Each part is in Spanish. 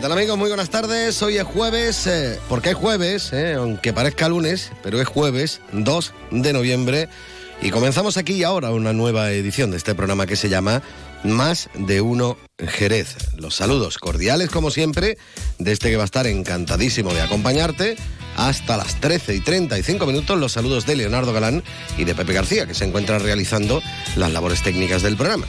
¿Qué tal amigos? Muy buenas tardes. Hoy es jueves, eh, porque es jueves, eh, aunque parezca lunes, pero es jueves 2 de noviembre. Y comenzamos aquí ahora una nueva edición de este programa que se llama Más de Uno Jerez. Los saludos cordiales como siempre de este que va a estar encantadísimo de acompañarte hasta las 13 y 35 minutos. Los saludos de Leonardo Galán y de Pepe García que se encuentran realizando las labores técnicas del programa.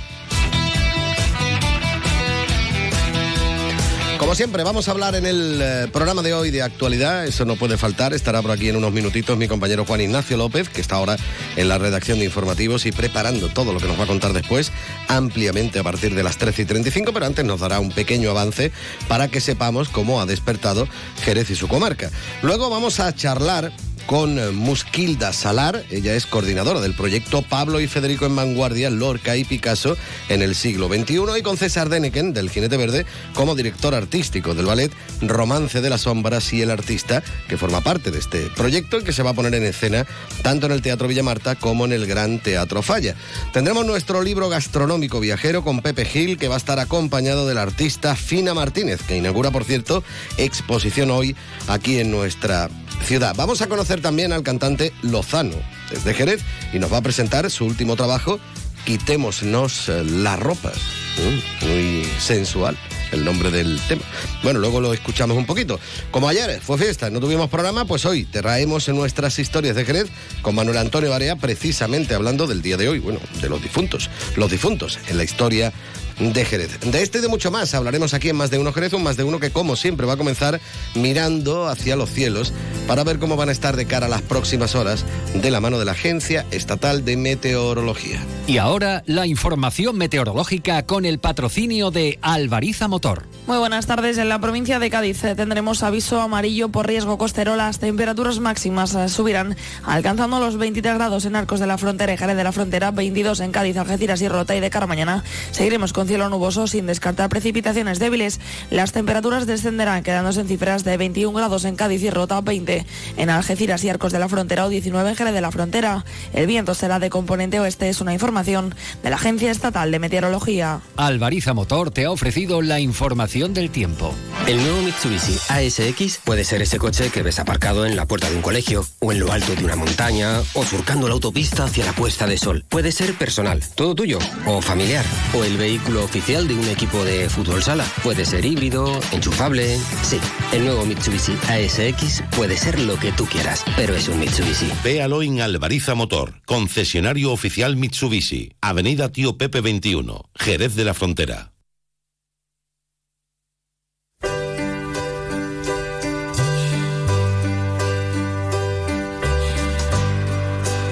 Como siempre, vamos a hablar en el eh, programa de hoy de actualidad, eso no puede faltar, estará por aquí en unos minutitos mi compañero Juan Ignacio López, que está ahora en la redacción de informativos y preparando todo lo que nos va a contar después, ampliamente a partir de las 13 y 35, pero antes nos dará un pequeño avance para que sepamos cómo ha despertado Jerez y su comarca. Luego vamos a charlar con Musquilda Salar. Ella es coordinadora del proyecto Pablo y Federico en Vanguardia, Lorca y Picasso en el siglo XXI. Y con César Deneken, del Jinete Verde, como director artístico del ballet Romance de las Sombras y el artista que forma parte de este proyecto y que se va a poner en escena tanto en el Teatro Villa Marta como en el Gran Teatro Falla. Tendremos nuestro libro gastronómico viajero con Pepe Gil, que va a estar acompañado del artista Fina Martínez, que inaugura, por cierto, exposición hoy aquí en nuestra ciudad. Vamos a conocer también al cantante Lozano desde Jerez y nos va a presentar su último trabajo, Quitémonos eh, la ropa. Mm, muy sensual el nombre del tema. Bueno, luego lo escuchamos un poquito. Como ayer fue fiesta, no tuvimos programa, pues hoy te traemos en nuestras historias de Jerez con Manuel Antonio Barea, precisamente hablando del día de hoy, bueno, de los difuntos. Los difuntos en la historia de Jerez. De este y de mucho más hablaremos aquí en Más de Uno Jerez, un Más de Uno que como siempre va a comenzar mirando hacia los cielos para ver cómo van a estar de cara a las próximas horas de la mano de la Agencia Estatal de Meteorología. Y ahora la información meteorológica con el patrocinio de Alvariza Motor. Muy buenas tardes. En la provincia de Cádiz eh, tendremos aviso amarillo por riesgo costero. Las temperaturas máximas eh, subirán alcanzando los 23 grados en Arcos de la Frontera y Jerez de la Frontera, 22 en Cádiz, Algeciras y Rota y de cara mañana seguiremos con cielo nuboso sin descartar precipitaciones débiles. Las temperaturas descenderán quedándose en cifras de 21 grados en Cádiz y Rota, 20 en Algeciras y Arcos de la Frontera o 19 en Jerez de la Frontera. El viento será de componente oeste, es una información de la Agencia Estatal de Meteorología. Alvariza Motor te ha ofrecido la información del tiempo. El nuevo Mitsubishi ASX puede ser ese coche que ves aparcado en la puerta de un colegio o en lo alto de una montaña o surcando la autopista hacia la puesta de sol. Puede ser personal, todo tuyo, o familiar, o el vehículo oficial de un equipo de fútbol sala. Puede ser híbrido, enchufable. Sí, el nuevo Mitsubishi ASX puede ser lo que tú quieras, pero es un Mitsubishi. Véalo en Alvariza Motor, concesionario oficial Mitsubishi, Avenida Tío Pepe 21, Jerez de la Frontera.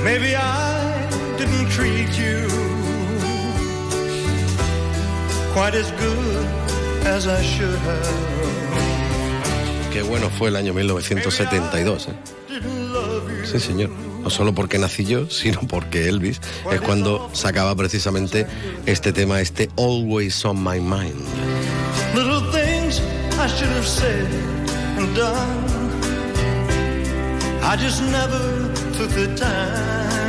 Maybe I quite as good as I should have. Qué bueno fue el año 1972. ¿eh? Sí, señor. No solo porque nací yo, sino porque Elvis es cuando sacaba precisamente este tema, este Always on My Mind. Little things I should have said and done. I just never took the time.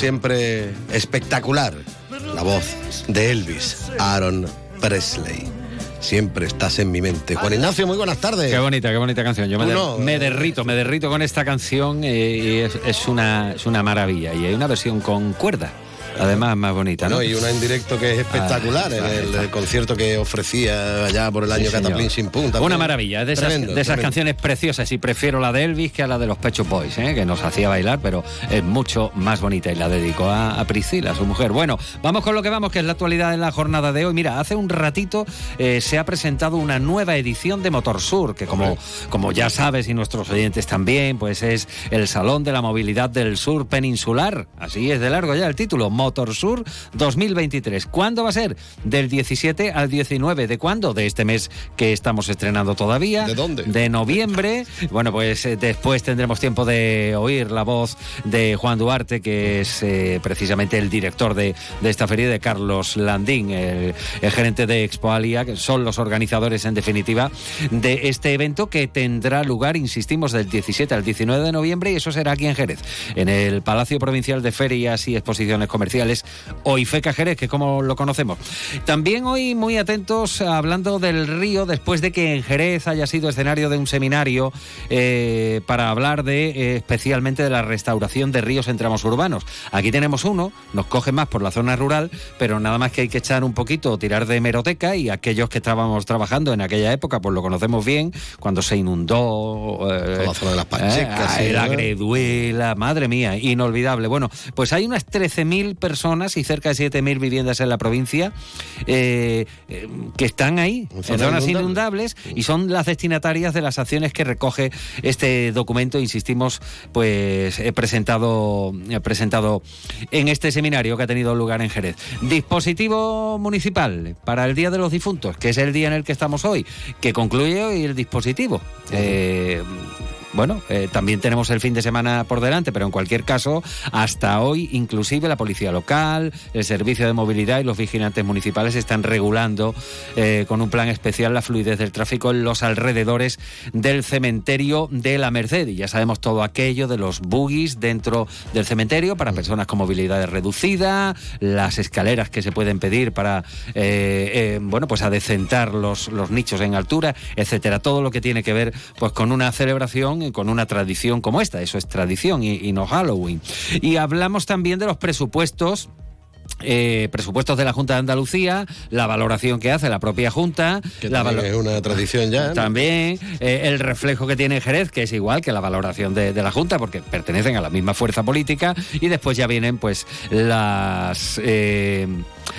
Siempre, espectacular la voz de Elvis, Aaron Presley. Siempre estás en mi mente. Juan Ignacio, muy buenas tardes. Qué bonita, qué bonita canción. Yo me, der- no, me eh. derrito, me derrito con esta canción eh, y es, es una, es una maravilla. Y hay una versión con cuerda, además más bonita, ¿no? Y una en directo que es espectacular Ah, en ahí el, concierto que ofrecía allá por el año Sí, señor. Cataplin Sin también. Una maravilla, de esas, Tremendo, de esas canciones preciosas y prefiero la de Elvis que a la de los Pecho Boys, ¿eh? que nos hacía bailar, pero es mucho más bonita y la dedicó a, a Priscila, su mujer. Bueno, vamos con lo que vamos, que es la actualidad de la jornada de hoy. Mira, hace un ratito eh, se ha presentado una nueva edición de Motor Sur, que como, como ya sabes y nuestros oyentes también, pues es el Salón de la Movilidad del Sur Peninsular. Así es de largo ya el título, Motor Sur 2023. ¿Cuándo va a ser? Del 17 al 19. ¿De cuándo? De este mes que estamos estrenando todavía. ¿De dónde? De noviembre. Bueno, pues eh, después tendremos tiempo de oír la voz de Juan Duarte, que es eh, precisamente el director de, de esta feria, de Carlos Landín, el, el gerente de Expoalia, que son los organizadores en definitiva de este evento que tendrá lugar, insistimos, del 17 al 19 de noviembre y eso será aquí en Jerez, en el Palacio Provincial de Ferias y Exposiciones Comerciales, OIFECA Jerez, que es como lo conocemos. También hoy muy atentos hablando del río, después de que en Jerez haya sido escenario de un seminario eh, para hablar de eh, especialmente de la restauración de ríos en tramos urbanos. Aquí tenemos uno, nos coge más por la zona rural, pero nada más que hay que echar un poquito, tirar de hemeroteca y aquellos que estábamos trabajando en aquella época, pues lo conocemos bien, cuando se inundó eh, la zona de las eh, sí, la. Greduela, madre mía, inolvidable. Bueno, pues hay unas 13.000 personas y cerca de 7.000 viviendas en la provincia eh, eh, que están ahí, En zonas inundables. y son las destinatarias de las acciones que recoge este documento, insistimos, pues he presentado, he presentado en este seminario que ha tenido lugar en Jerez. Dispositivo municipal para el Día de los Difuntos, que es el día en el que estamos hoy, que concluye hoy el dispositivo. Eh, bueno, eh, también tenemos el fin de semana por delante, pero en cualquier caso, hasta hoy, inclusive la policía local, el servicio de movilidad y los vigilantes municipales están regulando eh, con un plan especial la fluidez del tráfico en los alrededores del cementerio de la Merced. Y ya sabemos todo aquello de los buggies dentro del cementerio para personas con movilidad reducida, las escaleras que se pueden pedir para, eh, eh, bueno, pues adecentar los, los nichos en altura, etcétera. Todo lo que tiene que ver, pues, con una celebración con una tradición como esta. Eso es tradición y no Halloween. Y hablamos también de los presupuestos eh, presupuestos de la Junta de Andalucía, la valoración que hace la propia Junta, Que la es una tradición ya. ¿no? también eh, el reflejo que tiene Jerez, que es igual que la valoración de, de la Junta, porque pertenecen a la misma fuerza política, y después ya vienen pues las eh,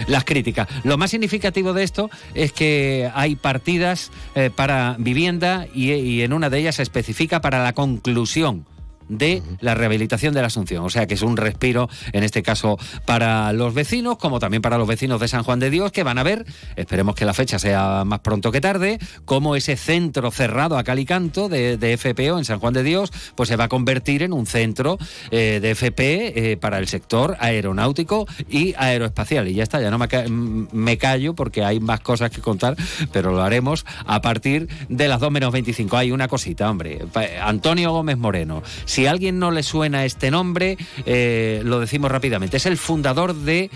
las críticas. Lo más significativo de esto es que hay partidas eh, para vivienda y, y en una de ellas se especifica para la conclusión de la rehabilitación de la Asunción. O sea que es un respiro, en este caso, para los vecinos, como también para los vecinos de San Juan de Dios, que van a ver, esperemos que la fecha sea más pronto que tarde, cómo ese centro cerrado a cal y canto de, de FPO en San Juan de Dios, pues se va a convertir en un centro eh, de FP eh, para el sector aeronáutico y aeroespacial. Y ya está, ya no me, ca- me callo porque hay más cosas que contar, pero lo haremos a partir de las 2 menos 25. Hay una cosita, hombre. Antonio Gómez Moreno. Si a alguien no le suena este nombre, eh, lo decimos rápidamente. Es el fundador de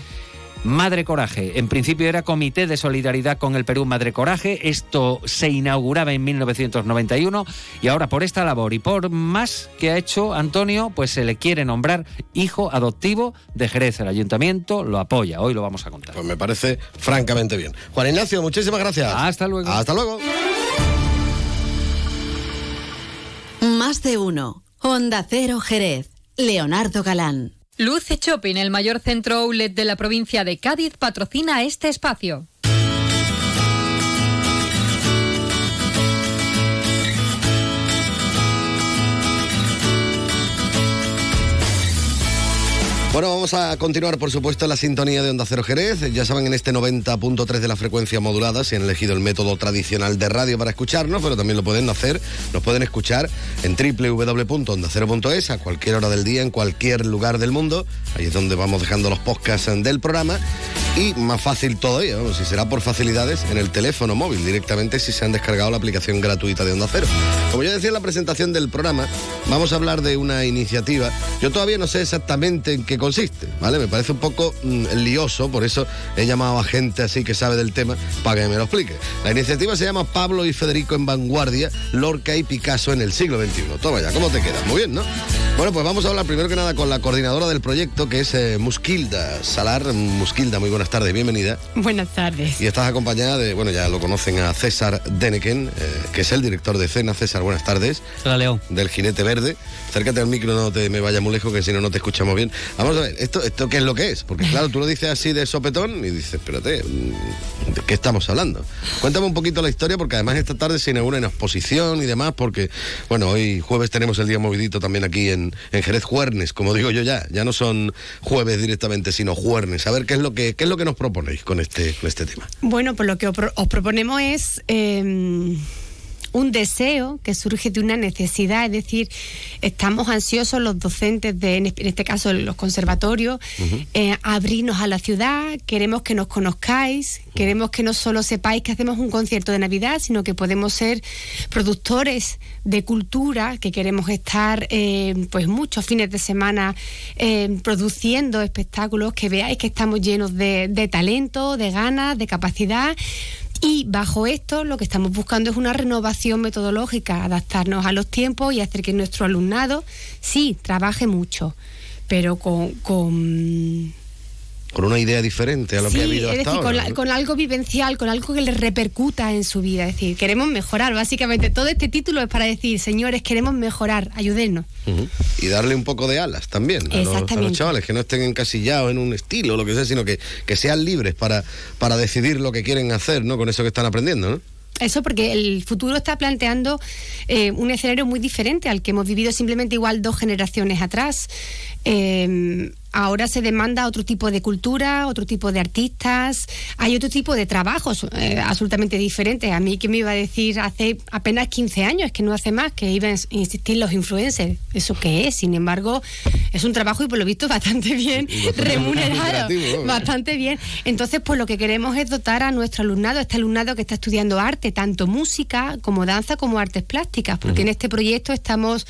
Madre Coraje. En principio era Comité de Solidaridad con el Perú Madre Coraje. Esto se inauguraba en 1991 y ahora por esta labor y por más que ha hecho Antonio, pues se le quiere nombrar hijo adoptivo de Jerez. El ayuntamiento lo apoya. Hoy lo vamos a contar. Pues me parece francamente bien. Juan Ignacio, muchísimas gracias. Hasta luego. Hasta luego. Más de uno. Honda Cero Jerez. Leonardo Galán. Luce Shopping, el mayor centro outlet de la provincia de Cádiz, patrocina este espacio. Bueno, vamos a continuar, por supuesto, la sintonía de Onda Cero Jerez. Ya saben, en este 90.3 de la frecuencia modulada, si han elegido el método tradicional de radio para escucharnos, pero también lo pueden hacer, nos pueden escuchar en www.ondacero.es a cualquier hora del día, en cualquier lugar del mundo. Ahí es donde vamos dejando los podcasts del programa. Y más fácil todavía, si será por facilidades, en el teléfono móvil, directamente si se han descargado la aplicación gratuita de Onda Cero. Como yo decía en la presentación del programa, vamos a hablar de una iniciativa. Yo todavía no sé exactamente en qué consiste, ¿vale? Me parece un poco mm, lioso, por eso he llamado a gente así que sabe del tema para que me lo explique. La iniciativa se llama Pablo y Federico en vanguardia, Lorca y Picasso en el siglo XXI. Toma ya, ¿cómo te queda? Muy bien, ¿no? Bueno, pues vamos a hablar primero que nada con la coordinadora del proyecto, que es eh, Musquilda Salar. Musquilda, muy buenas tardes, bienvenida. Buenas tardes. Y estás acompañada de, bueno, ya lo conocen a César Deneken, eh, que es el director de Cena. César, buenas tardes. Hola, León. Del Jinete Verde. Acércate al micro, no te me vaya muy lejos, que si no, no te escuchamos bien. Vamos ¿esto, ¿esto qué es lo que es? Porque claro, tú lo dices así de sopetón y dices, espérate, ¿de qué estamos hablando? Cuéntame un poquito la historia, porque además esta tarde se inaugura una exposición y demás, porque, bueno, hoy jueves tenemos el día movidito también aquí en, en Jerez Juernes, como digo yo ya. Ya no son jueves directamente, sino juernes. A ver, ¿qué es lo que, qué es lo que nos proponéis con este, con este tema? Bueno, pues lo que os pro- os proponemos es eh, un deseo que surge de una necesidad, es decir, estamos ansiosos los docentes, de, en este caso los conservatorios, eh, a abrirnos a la ciudad, queremos que nos conozcáis, queremos que no solo sepáis que hacemos un concierto de Navidad, sino que podemos ser productores de cultura, que queremos estar eh, pues muchos fines de semana eh, produciendo espectáculos, que veáis que estamos llenos de, de talento, de ganas, de capacidad. Y bajo esto lo que estamos buscando es una renovación metodológica, adaptarnos a los tiempos y hacer que nuestro alumnado sí trabaje mucho, pero con, Con una idea diferente a lo sí, que ha habido es hasta decir, ahora. con, la- ¿no? con algo vivencial, con algo que les repercuta en su vida. Es decir, queremos mejorar, básicamente. Todo este título es para decir, señores, queremos mejorar, ayúdennos. Y darle un poco de alas también a los, a los chavales, que no estén encasillados en un estilo o lo que sea, sino que, que sean libres para, para decidir lo que quieren hacer, ¿no? Con eso que están aprendiendo, ¿no? Eso porque el futuro está planteando eh, un escenario muy diferente al que hemos vivido simplemente igual dos generaciones atrás. Eh, ahora se demanda otro tipo de cultura, otro tipo de artistas, hay otro tipo de trabajos eh, absolutamente diferentes. A mí que me iba a decir hace apenas 15 años, que no hace más, que iban a insistir los influencers. ¿Eso qué es? Sin embargo, es un trabajo y por lo visto bastante bien bastante remunerado. Bastante bien. Entonces, pues lo que queremos es dotar a nuestro alumnado, este alumnado que está estudiando arte, tanto música como danza como artes plásticas, porque en este proyecto estamos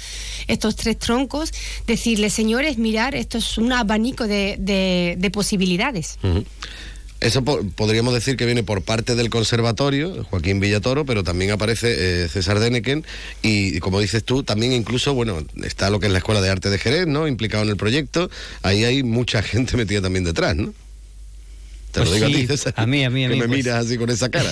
estos tres troncos, decirles, señores, mirar, esto es un abanico de, de- de posibilidades. Eso po- podríamos decir que viene por parte del conservatorio, Joaquín Villatoro, pero también aparece eh, César Deneken y, como dices tú, también incluso, bueno, está lo que es la Escuela de Arte de Jerez, ¿no? Implicado en el proyecto. Ahí hay mucha gente metida también detrás, ¿no? Te Pues lo digo a sí, ti, César. a mí, a mí, a que mí, me pues. miras así con esa cara.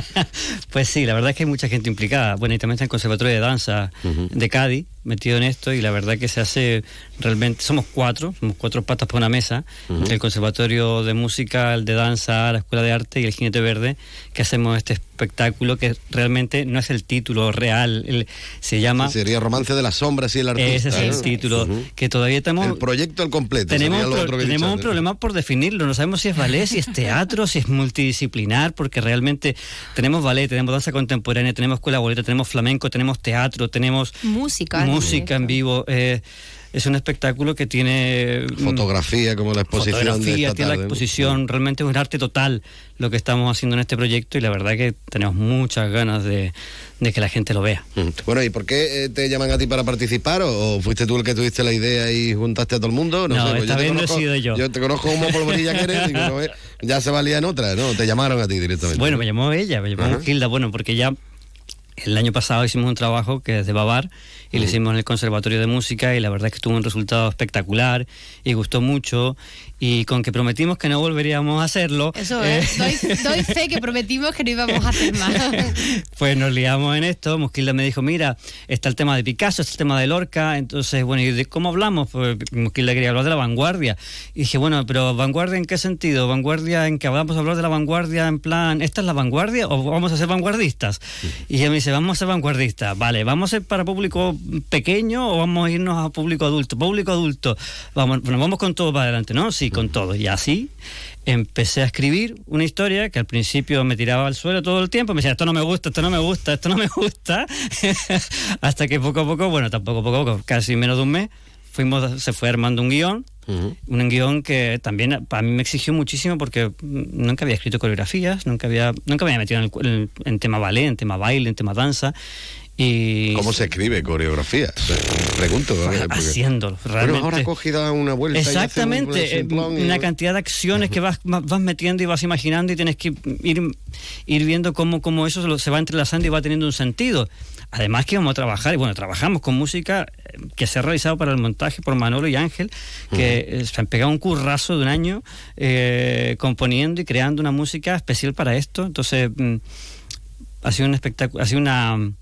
pues sí, la verdad es que hay mucha gente implicada. Bueno, y también está el Conservatorio de Danza de Cádiz metido en esto y la verdad que se hace realmente, somos cuatro, somos cuatro patas por una mesa, el Conservatorio de Música, el de Danza, la Escuela de Arte y el Jinete Verde, que hacemos este espectáculo que realmente no es el título real, el- se llama... Sería Romance de las Sombras y el Artista. Ese es el ¿no? título, que todavía estamos... El proyecto al completo. Tenemos, sería un lo pro- otro que he tenemos dicho un problema por definirlo, no sabemos si es ballet, si es teatro, si es multidisciplinar, porque realmente tenemos ballet, tenemos danza contemporánea, tenemos escuela boleta, tenemos flamenco, tenemos teatro, tenemos Música. música en vivo. eh, es un espectáculo que tiene mm, Fotografía, como la exposición de fotografía, esta tiene la tarde, ¿no? exposición, realmente es un arte total lo que estamos haciendo en este proyecto y la verdad que tenemos muchas ganas de, de que la gente lo vea. Ujú. Bueno, ¿y por qué eh, te llaman a ti para participar? ¿O, fuiste tú el que tuviste la idea y juntaste a todo el mundo? No, sé, pues esta te vez no he sido yo. Yo te conozco como polvorilla que eres, digo, no, eh, ya se valía en otra, ¿no? Te llamaron a ti directamente. Bueno, ¿no? me llamó ella, me llamó. Gilda, bueno, porque ya el año pasado hicimos un trabajo que es de Babar y lo hicimos en el Conservatorio de Música y la verdad es que tuvo un resultado espectacular y gustó mucho y con que prometimos que no volveríamos a hacerlo, Eso eh, es. Doy, doy fe que prometimos que no íbamos a hacer más. pues nos liamos en esto. Mosquilda me dijo, mira, está el tema de Picasso, está el tema de Lorca. Entonces, bueno, ¿y de cómo hablamos? Pues Mosquilda quería hablar de la vanguardia. Y dije, bueno, pero ¿vanguardia en qué sentido? ¿Vanguardia en que vamos a hablar de la vanguardia en plan, ¿esta es la vanguardia o vamos a ser vanguardistas? Y ella me dice, vamos a ser vanguardistas. Vale, ¿vamos a ser para público pequeño o vamos a irnos a público adulto? Público adulto, vamos, nos vamos con todo para adelante, ¿no? Sí, con todo. Y así empecé a escribir una historia que al principio me tiraba al suelo todo el tiempo, me decía, esto no me gusta, esto no me gusta, esto no me gusta, hasta que poco a poco, bueno, tampoco poco a poco, casi menos de un mes, fuimos, se fue armando un guion, un guion que también para mí me exigió muchísimo porque nunca había escrito coreografías, nunca había, nunca me había metido en, el- en- en tema ballet, en tema baile, en tema danza. Y ¿Cómo se escribe coreografía? Pregunto. haciéndolo, Bueno, realmente. ahora cogida una vuelta y hace un Exactamente, eh, y- una cantidad de acciones que vas, vas metiendo y vas imaginando y tienes que ir, ir viendo cómo, cómo eso se va entrelazando y va teniendo un sentido. Además que vamos a trabajar, y bueno, trabajamos con música eh, que se ha realizado para el montaje por Manolo y Ángel, que eh, se han pegado un currazo de un año eh, componiendo y creando una música especial para esto. Entonces, mm, ha sido un espectáculo, ha sido una...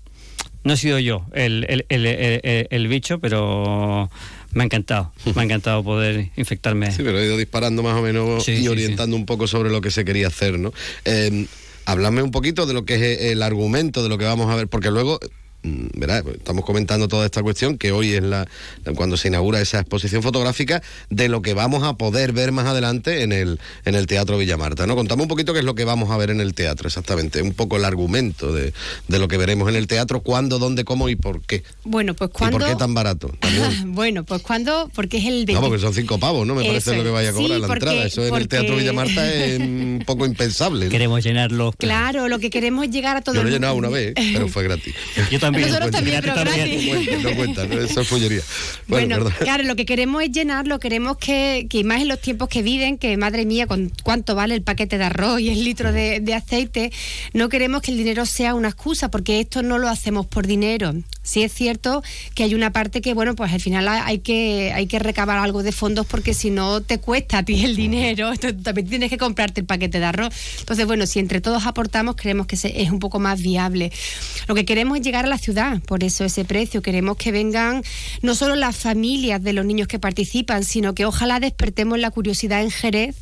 No he sido yo el, el, el, el- el- el bicho, pero me ha encantado. Me ha encantado poder infectarme. Sí, pero he ido disparando más o menos Sí, y sí, orientando un poco sobre lo que se quería hacer, ¿no? Eh, háblame un poquito de lo que es el argumento, de lo que vamos a ver, porque luego, mm, verá, estamos comentando toda esta cuestión, que hoy es la cuando se inaugura esa exposición fotográfica, de lo que vamos a poder ver más adelante en el, en el Teatro Villamarta, ¿no? Contame un poquito qué es lo que vamos a ver en el teatro, exactamente, un poco el argumento de, de lo que veremos en el teatro, cuándo, dónde, cómo y por qué. Bueno, pues ¿Y cuando... por qué tan barato? También. bueno, pues cuando... Porque es el 20... No, porque son cinco pavos, ¿no? Me parece lo que vaya a cobrar Sí, la porque- entrada. Eso en el Teatro Villamarta es un poco impensable. ¿no? Queremos llenarlo. Claro, lo que queremos es llegar a todo Yo lo he llenado una vez, pero fue gratis. Yo también. Nosotros No también, pero gratis. No no cuenta, ¿no? eso es follería. Bueno, claro, lo que queremos es llenarlo, queremos que, que más en los tiempos que viven, que madre mía, con cuánto vale el paquete de arroz y el litro de, de aceite, no queremos que el dinero sea una excusa, porque esto no lo hacemos por dinero. Sí es cierto que hay una parte que, bueno, pues al final hay que, hay que recabar algo de fondos porque si no te cuesta a ti el dinero, entonces también tienes que comprarte el paquete de arroz. Entonces, bueno, si entre todos aportamos, creemos que es un poco más viable. Lo que queremos es llegar a la ciudad, por eso ese precio. Queremos que vengan no solo las familias de los niños que participan, sino que ojalá despertemos la curiosidad en Jerez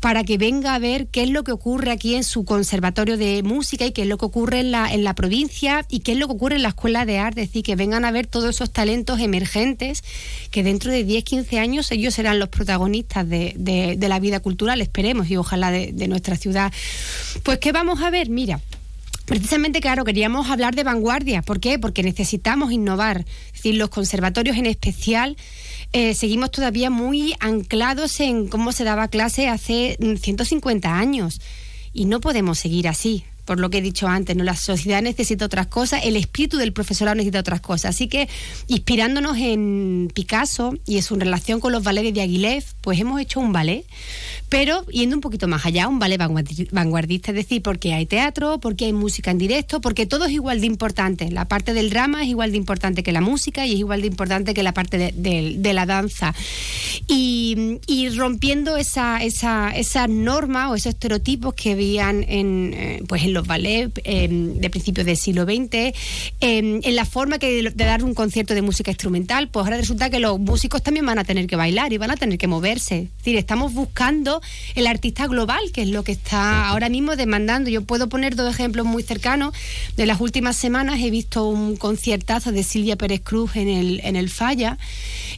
para que venga a ver qué es lo que ocurre aquí en su conservatorio de música y qué es lo que ocurre en la, en la provincia y qué es lo que ocurre en la escuela de arte. Es decir, que vengan a ver todos esos talentos emergentes que dentro de 10, 15 años ellos serán los protagonistas de, de- la vida cultural, esperemos, y ojalá de, de nuestra ciudad. Pues, ¿qué vamos a ver? Mira. Precisamente, claro, queríamos hablar de vanguardia. ¿Por qué? Porque necesitamos innovar. Es decir, los conservatorios en especial eh, seguimos todavía muy anclados en cómo se daba clase hace mm, 150 años. Y no podemos seguir así. Por lo que he dicho antes, ¿no? la sociedad necesita otras cosas, el espíritu del profesorado necesita otras cosas. Así que, inspirándonos en Picasso y en su relación con los ballets de Aguilef, pues hemos hecho un ballet, pero yendo un poquito más allá, un ballet vanguardi- vanguardista, es decir, porque hay teatro, porque hay música en directo, porque todo es igual de importante. La parte del drama es igual de importante que la música y es igual de importante que la parte de, de- de la danza. Y, y rompiendo esa, esa, esa norma o esos estereotipos que habían en, eh, pues en los ballets eh, de principios del siglo XX, eh, en la forma que de, de dar un concierto de música instrumental, pues ahora resulta que los músicos también van a tener que bailar y van a tener que moverse. Es decir, estamos buscando el artista global, que es lo que está ahora mismo demandando. Yo puedo poner dos ejemplos muy cercanos. De las últimas semanas he visto un conciertazo de Silvia Pérez Cruz en el, en el Falla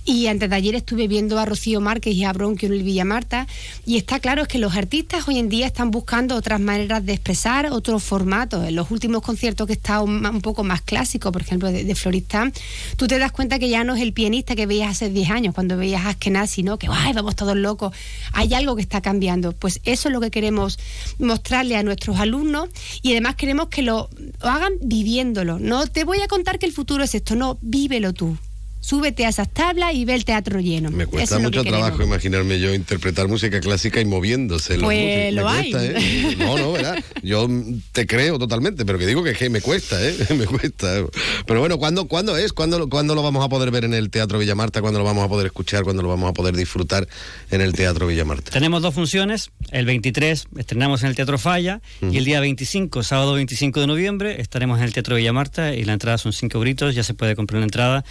y antes de ayer estuve viendo a Rocío Márquez y a Bronquio en el Villamarta y está claro que los artistas hoy en día están buscando otras maneras de expresar, otros formatos. En los últimos conciertos que estado un, un poco más clásicos, por ejemplo, de, de Floristán, tú te das cuenta que ya no es el pianista que veías hace 10 años, cuando veías a Askenazi, ¿no? Que ¡ay, vamos todos locos! Hay algo que está cambiando. Pues eso es lo que queremos mostrarle a nuestros alumnos y además queremos que lo hagan viviéndolo. No te voy a contar que el futuro es esto, no, vívelo tú. Súbete a esas tablas y ve el teatro lleno. Me cuesta mucho que queremos. trabajo imaginarme yo interpretar música clásica y moviéndose. los Pues lo hay. cuesta, ¿eh? No, no, ¿verdad? Yo te creo totalmente, pero que digo que, es que me cuesta, ¿eh? Me cuesta. Pero bueno, ¿cuándo, ¿cuándo es? ¿Cuándo, lo- ¿Cuándo lo vamos a poder ver en el Teatro Villamarta? ¿Cuándo lo vamos a poder escuchar? ¿Cuándo lo vamos a poder disfrutar en el Teatro Villamarta? Tenemos dos funciones. El 23 estrenamos en el Teatro Falla y el día 25, sábado 25 de noviembre, estaremos en el Teatro Villamarta y la entrada son 5 gritos. Ya se puede comprar la entrada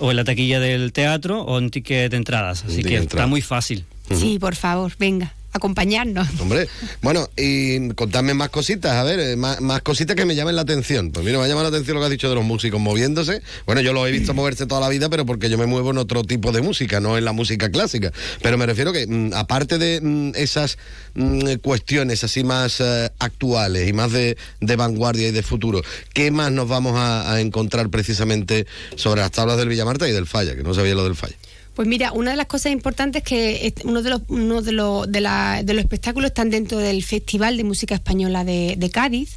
o en la taquilla del teatro o en ticket de entradas. Así que está muy fácil. Sí, por favor, venga. Acompañarnos. Hombre, bueno, y contadme más cositas, a ver, eh, más, más cositas que me llamen la atención. Pues mira, me ha llamado la atención lo que has dicho de los músicos moviéndose. Bueno, yo los he visto moverse toda la vida, pero porque yo me muevo en otro tipo de música, no en la música clásica. Pero me refiero que, mm, aparte de mm, esas mm, cuestiones así más eh, actuales y más de, de vanguardia y de futuro, ¿qué más nos vamos a, a encontrar precisamente sobre las tablas del Villamarta y del Falla? Que no sabía lo del Falla. Pues mira, una de las cosas importantes es que uno de los, uno de los, de la- de los espectáculos están dentro del Festival de Música Española de, de Cádiz.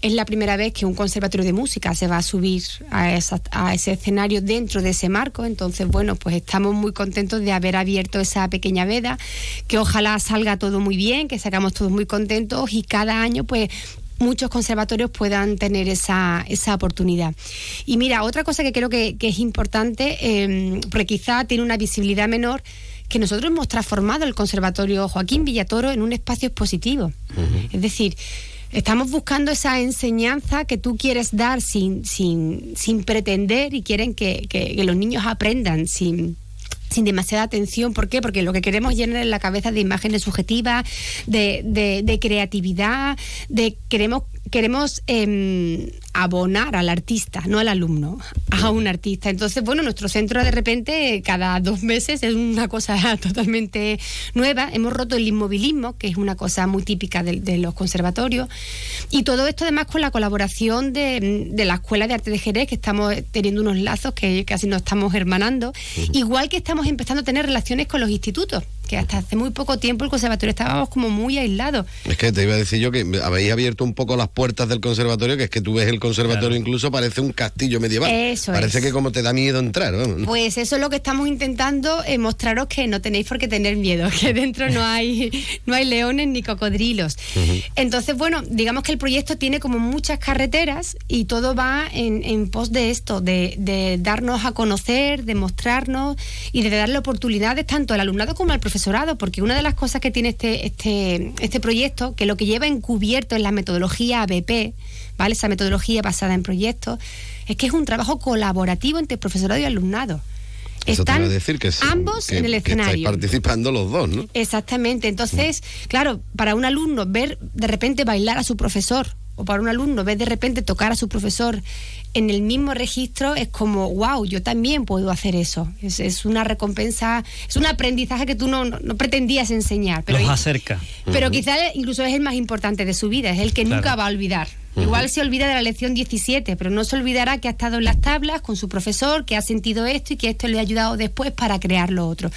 Es la primera vez que un conservatorio de música se va a subir a, esa- a ese escenario dentro de ese marco. Entonces, bueno, pues estamos muy contentos de haber abierto esa pequeña veda, que ojalá salga todo muy bien, que sacamos todos muy contentos y cada año, pues muchos conservatorios puedan tener esa, esa oportunidad. Y mira, otra cosa que creo que, que es importante, eh, porque quizá tiene una visibilidad menor, que nosotros hemos transformado el Conservatorio Joaquín Villatoro en un espacio expositivo. Es decir, estamos buscando esa enseñanza que tú quieres dar sin, sin, sin pretender y quieren que, que- que los niños aprendan sin sin demasiada atención. ¿Por qué? Porque lo que queremos llenar en la cabeza de imágenes subjetivas, de, de- de creatividad, de queremos queremos em, abonar al artista, no al alumno, a un artista. Entonces, bueno, nuestro centro de repente cada dos meses es una cosa totalmente nueva. Hemos roto el inmovilismo, que es una cosa muy típica de, de los conservatorios. Y todo esto además con la colaboración de, de la Escuela de Arte de Jerez, que estamos teniendo unos lazos que casi nos estamos hermanando. Igual que estamos empezando a tener relaciones con los institutos, que hasta hace muy poco tiempo el conservatorio estábamos como muy aislados. Es que te iba a decir yo que habéis abierto un poco las puertas del conservatorio, que es que tú ves el conservatorio incluso parece un castillo medieval. Eso parece es. que como te da miedo entrar. vamos. Pues eso es lo que estamos intentando eh, mostraros que no tenéis por qué tener miedo, que dentro no hay, no hay leones ni cocodrilos. Entonces, bueno, digamos que el proyecto tiene como muchas carreteras y todo va en, en pos de esto, de, de darnos a conocer, de mostrarnos y de darle oportunidades tanto al alumnado como al profesorado, porque una de las cosas que tiene este, este, este proyecto, que lo que lleva encubierto es la metodología ABP, ¿vale? Esa metodología basada en proyectos, es que es un trabajo colaborativo entre profesorado y alumnado. Eso te Están iba a decir que, sí, ambos que- en el que estáis escenario. participando los dos, ¿no? Exactamente. Entonces, claro, para un alumno ver de repente bailar a su profesor o para un alumno ver de repente tocar a su profesor en el mismo registro es como, wow, yo también puedo hacer eso. Es, es una recompensa, es un aprendizaje que tú no, no- no pretendías enseñar. Pero Los acerca. pero quizá incluso es el más importante de su vida, es el que Claro. nunca va a olvidar. Igual se olvida de la lección 17, pero no se olvidará que ha estado en las tablas con su profesor, que ha sentido esto y que esto le ha ayudado después para crear lo otro.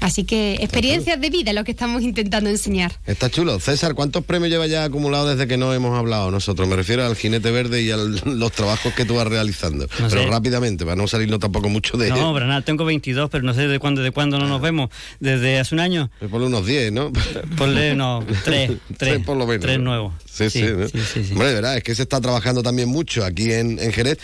Así que experiencias de vida es lo que estamos intentando enseñar. Está chulo. César, ¿cuántos premios lleva ya acumulado desde que no hemos hablado nosotros? Me refiero al jinete verde y a los trabajos que tú vas realizando. No Pero sé. rápidamente, para no salirnos tampoco mucho de No, Bernal, tengo 22, pero no sé de cuándo, de cuándo no nos vemos. ¿Desde hace un año? Ponle unos 10, ¿no? Ponle, no, tres, tres, por lo menos. tres ¿no? nuevos. Sí, sí. Sí, ¿no? sí, sí, sí. Hombre, de verdad, es que se está trabajando también mucho aquí en, en Jerez.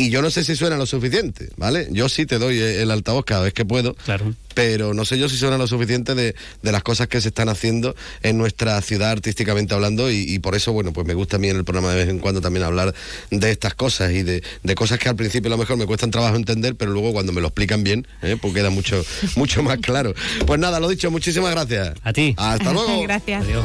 Y yo no sé si suena lo suficiente, ¿vale? Yo sí te doy el altavoz cada vez que puedo. Claro. Pero no sé yo si suena lo suficiente de, de las cosas que se están haciendo en nuestra ciudad artísticamente hablando. Y, y por eso, bueno, pues me gusta a mí en el programa de vez en cuando también hablar de estas cosas y de, de cosas que al principio a lo mejor me cuestan trabajo entender, pero luego cuando me lo explican bien, ¿eh? pues queda mucho, mucho más claro. Pues nada, lo dicho, muchísimas gracias. A ti. Hasta luego. Gracias. Adiós.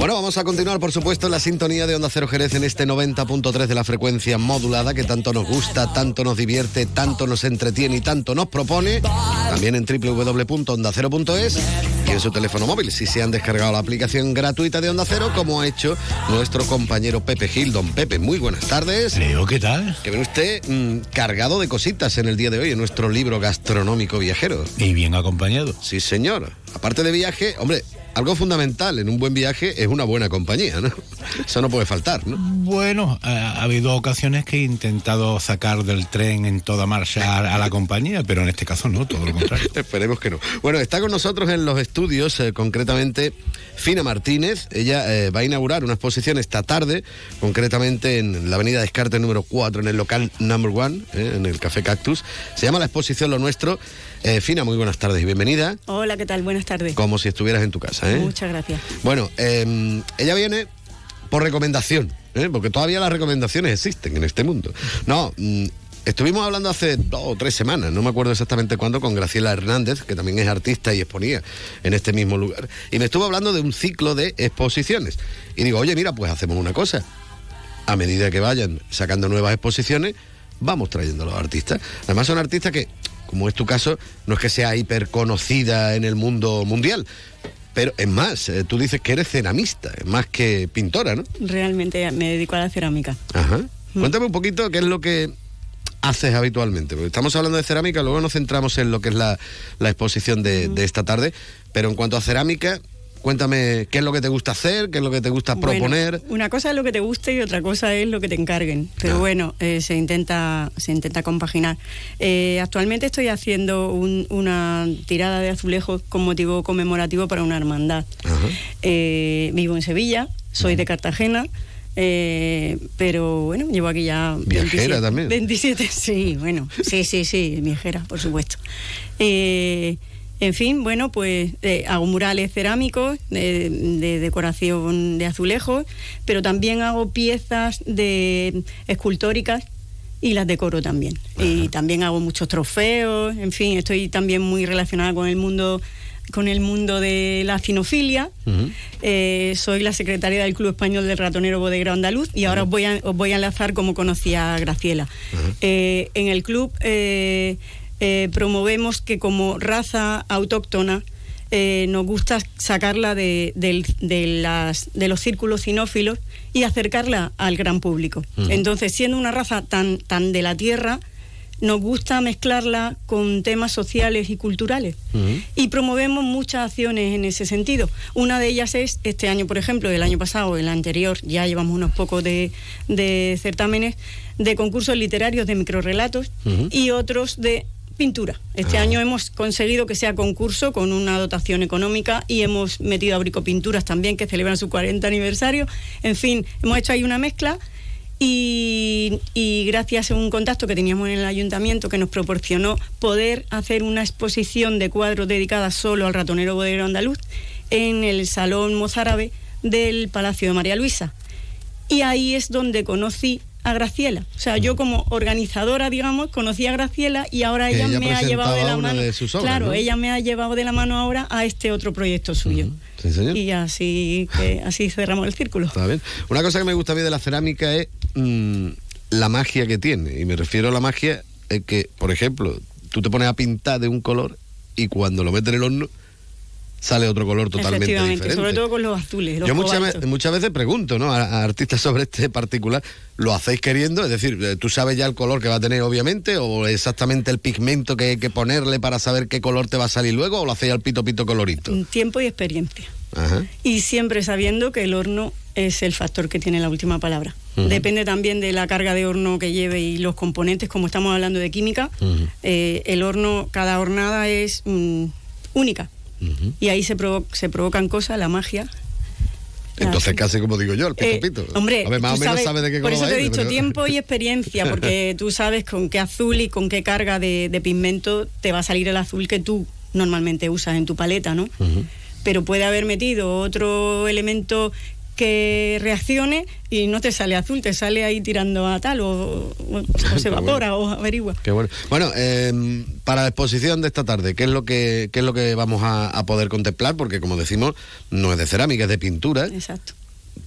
Bueno, vamos a continuar, por supuesto, en la sintonía de Onda Cero Jerez en este 90.3 de la frecuencia modulada que tanto nos gusta, tanto nos divierte, tanto nos entretiene y tanto nos propone. También en www.ondacero.es y en su teléfono móvil, si se han descargado la aplicación gratuita de Onda Cero, como ha hecho nuestro compañero Pepe Gil. Don Pepe, muy buenas tardes. Leo, ¿qué tal? Que viene usted mm, cargado de cositas en el día de hoy, en nuestro libro gastronómico viajero. Y bien acompañado. Sí, señor. Aparte de viaje, hombre, algo fundamental en un buen viaje es una buena compañía, ¿no? Eso no puede faltar, ¿no? Bueno, ha, ha habido ocasiones que he intentado sacar del tren en toda marcha a, a la compañía, pero en este caso no, todo lo contrario. Esperemos que no. Bueno, está con nosotros en los estudios, eh, concretamente, Fina Martínez. Ella eh, va a inaugurar una exposición esta tarde, concretamente en la avenida Descartes número 4, en el local number one, eh, en el Café Cactus. Se llama la exposición Lo Nuestro. Eh, Fina, muy buenas tardes y bienvenida. Hola, ¿qué tal? Buenas tardes. Como si estuvieras en tu casa, ¿eh? Muchas gracias. Bueno, eh, ella viene por recomendación, ¿eh? porque todavía las recomendaciones existen en este mundo. No, mm, estuvimos hablando hace dos o tres semanas, no me acuerdo exactamente cuándo, con Graciela Hernández, que también es artista y exponía en este mismo lugar. Y me estuvo hablando de un ciclo de exposiciones. Y digo, oye, mira, pues hacemos una cosa. A medida que vayan sacando nuevas exposiciones, vamos trayendo a los artistas. Además son artistas que, como es tu caso, no es que sea hiper conocida en el mundo mundial. Pero es más, eh, tú dices que eres ceramista, es más que pintora, ¿no? Realmente me dedico a la cerámica. Ajá. Mm. Cuéntame un poquito qué es lo que haces habitualmente. Porque estamos hablando de cerámica, luego nos centramos en lo que es la, la exposición de, Mm. de esta tarde. Pero en cuanto a cerámica, cuéntame qué es lo que te gusta hacer, qué es lo que te gusta Bueno, proponer. una cosa es lo que te guste y otra cosa es lo que te encarguen. Pero Ah. bueno, eh, se intenta se intenta compaginar. Eh, actualmente estoy haciendo un- una tirada de azulejos con motivo conmemorativo para una hermandad. Eh, vivo en Sevilla, soy de Cartagena. eh, pero bueno, llevo aquí ya Viajera también. 27, sí, bueno, sí, sí, sí, viajera, por supuesto. Eh, en fin, bueno, pues eh, hago murales cerámicos de, de decoración de azulejos, pero también hago piezas de escultóricas y las decoro también. Y también hago muchos trofeos, en fin, estoy también muy relacionada con el mundo con el mundo de la cinofilia. Eh, soy la secretaria del Club Español del Ratonero Bodeguero Andaluz y ahora os voy a, os voy a enlazar como conocí a Graciela. Eh, en el club eh, eh, promovemos que como raza autóctona eh, nos gusta sacarla de, de las, de los círculos cinófilos y acercarla al gran público. Entonces, siendo una raza tan, tan de la tierra, nos gusta mezclarla con temas sociales y culturales y promovemos muchas acciones en ese sentido. Una de ellas es, este año, por ejemplo, el año pasado, el anterior, ya llevamos unos pocos de, de certámenes, de concursos literarios de microrelatos y otros de pintura. Este año hemos conseguido que sea concurso con una dotación económica y hemos metido a Bricopinturas también, que celebran su 40 aniversario. En fin, hemos hecho ahí una mezcla y, y gracias a un contacto que teníamos en el ayuntamiento que nos proporcionó poder hacer una exposición de cuadros dedicada solo al ratonero bodeguero andaluz en el Salón Mozárabe del Palacio de María Luisa. Y ahí es donde conocí a Graciela. O sea, yo como organizadora, digamos, conocí a Graciela y ahora ella, ella me ha llevado de la mano. de obras, claro, ¿no? ella me ha llevado de la mano ahora a este otro proyecto suyo. Sí, señor. Y así que así cerramos el círculo. Está bien. Una cosa que me gusta a mí de la cerámica es mm, la magia que tiene. Y me refiero a la magia es que, por ejemplo, tú te pones a pintar de un color y cuando lo metes en el horno sale otro color totalmente diferente. sobre todo con los azules. Los Yo muchas, muchas veces pregunto ¿no? a, a artistas sobre este particular, ¿lo hacéis queriendo? Es decir, eh, ¿tú sabes ya el color que va a tener obviamente o exactamente el pigmento que hay que ponerle para saber qué color te va a salir luego o lo hacéis al pito pito colorito? Tiempo y experiencia. Ajá. Y siempre sabiendo que el horno es el factor que tiene la última palabra. Depende también de la carga de horno que lleve y los componentes, como estamos hablando de química. eh, el horno, cada hornada es mm, única. Y ahí se, provo- se provocan cosas, la magia. Entonces casi como digo yo, el pito Eh, pito. Hombre, a ver, más o menos sabes- sabes de qué por eso te he dicho pero- tiempo y experiencia, porque tú sabes con qué azul y con qué carga de, de pigmento te va a salir el azul que tú normalmente usas en tu paleta, ¿no? Pero puede haber metido otro elemento que reaccione y no te sale azul, te sale ahí tirando a tal o, o- o se evapora o averigua. Qué bueno. Bueno, eh, para la exposición de esta tarde, ¿qué es lo que, qué es lo que vamos a, a poder contemplar? Porque como decimos, no es de cerámica, es de pintura. Exacto.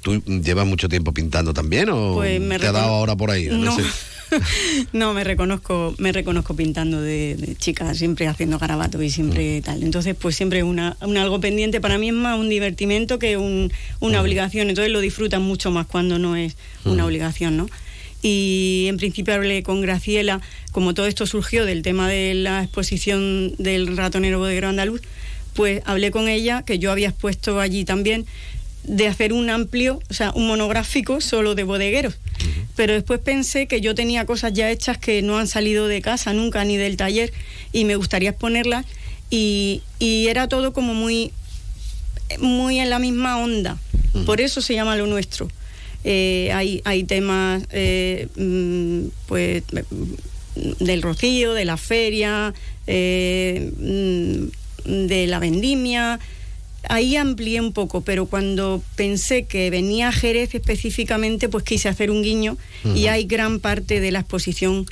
¿Tú llevas mucho tiempo pintando también o Pues me te ha dado ahora por ahí? No. sé. No, me reconozco, me reconozco pintando de, de chica, siempre haciendo garabatos y siempre tal. Entonces, pues siempre una, un algo pendiente para mí es más un divertimento que un- una obligación. Entonces lo disfrutan mucho más cuando no es una obligación, ¿no? Y en principio hablé con Graciela, como todo esto surgió del tema de la exposición del ratonero bodeguero andaluz, pues hablé con ella, que yo había expuesto allí también, de hacer un amplio, o sea, un monográfico solo de bodegueros. Pero después pensé que yo tenía cosas ya hechas que no han salido de casa nunca ni del taller y me gustaría exponerlas y, y era todo como muy, muy en la misma onda. Por eso se llama lo nuestro. Eh, hay, hay temas, eh, mm, pues, mm, del rocío, de la feria, eh, mm, de la vendimia. Ahí amplié un poco, pero cuando pensé que venía Jerez específicamente, pues quise hacer un guiño y hay gran parte de la exposición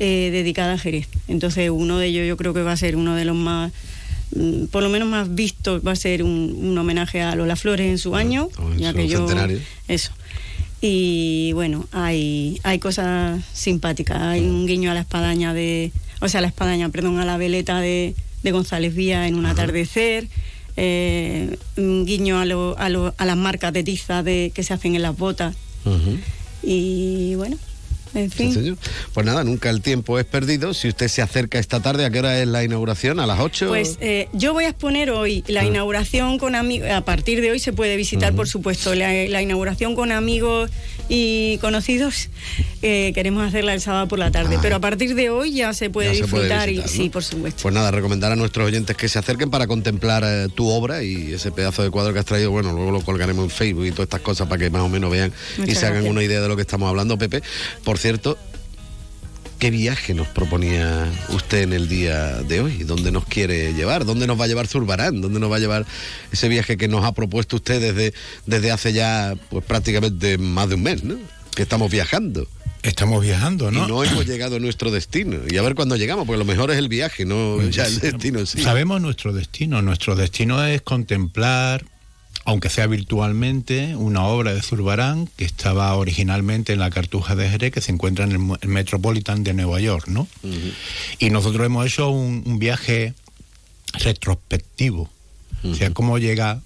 eh, dedicada a Jerez. Entonces, uno de ellos yo creo que va a ser uno de los más, mm, por lo menos más vistos, va a ser un, un homenaje a Lola Flores en su año, en ya su que yo centenario. eso. Y bueno, hay, hay cosas simpáticas. Hay un guiño a la espadaña de. O sea, a la espadaña, perdón, a la veleta de, de González Vía en un atardecer. Eh, un guiño a, lo- a, lo- a las marcas de tiza de, que se hacen en las botas. Y bueno, en fin. Sí. Pues nada, nunca el tiempo es perdido. Si usted se acerca esta tarde, ¿a qué hora es la inauguración? ¿A las 8? Pues eh, yo voy a exponer hoy la inauguración con amigos. A partir de hoy se puede visitar, por supuesto, la, la inauguración con amigos y conocidos. eh, queremos hacerla el sábado por la tarde, pero a partir de hoy ya se puede Ya se puede disfrutar visitar, y ¿no? sí, por supuesto. Pues nada, recomendar a nuestros oyentes que se acerquen para contemplar eh, tu obra y ese pedazo de cuadro que has traído. Bueno, luego lo colgaremos en Facebook y todas estas cosas para que más o menos vean y se hagan gracias. una idea de lo que estamos hablando, Pepe. Por cierto, ¿qué viaje nos proponía usted en el día de hoy? ¿Dónde nos quiere llevar? ¿Dónde nos va a llevar Zurbarán? ¿Dónde nos va a llevar ese viaje que nos ha propuesto usted desde, desde hace ya pues prácticamente más de un mes, ¿no? Que estamos viajando. Estamos viajando, ¿no? Y no hemos llegado a nuestro destino. Y a ver cuándo llegamos, porque lo mejor es el viaje, no ya el destino en sí. Sabemos nuestro destino. Nuestro destino es contemplar, aunque sea virtualmente, una obra de Zurbarán que estaba originalmente en la Cartuja de Jerez, que se encuentra en el, Metropolitan de Nueva York, ¿no? Y nosotros hemos hecho un, un viaje retrospectivo. O sea, cómo llega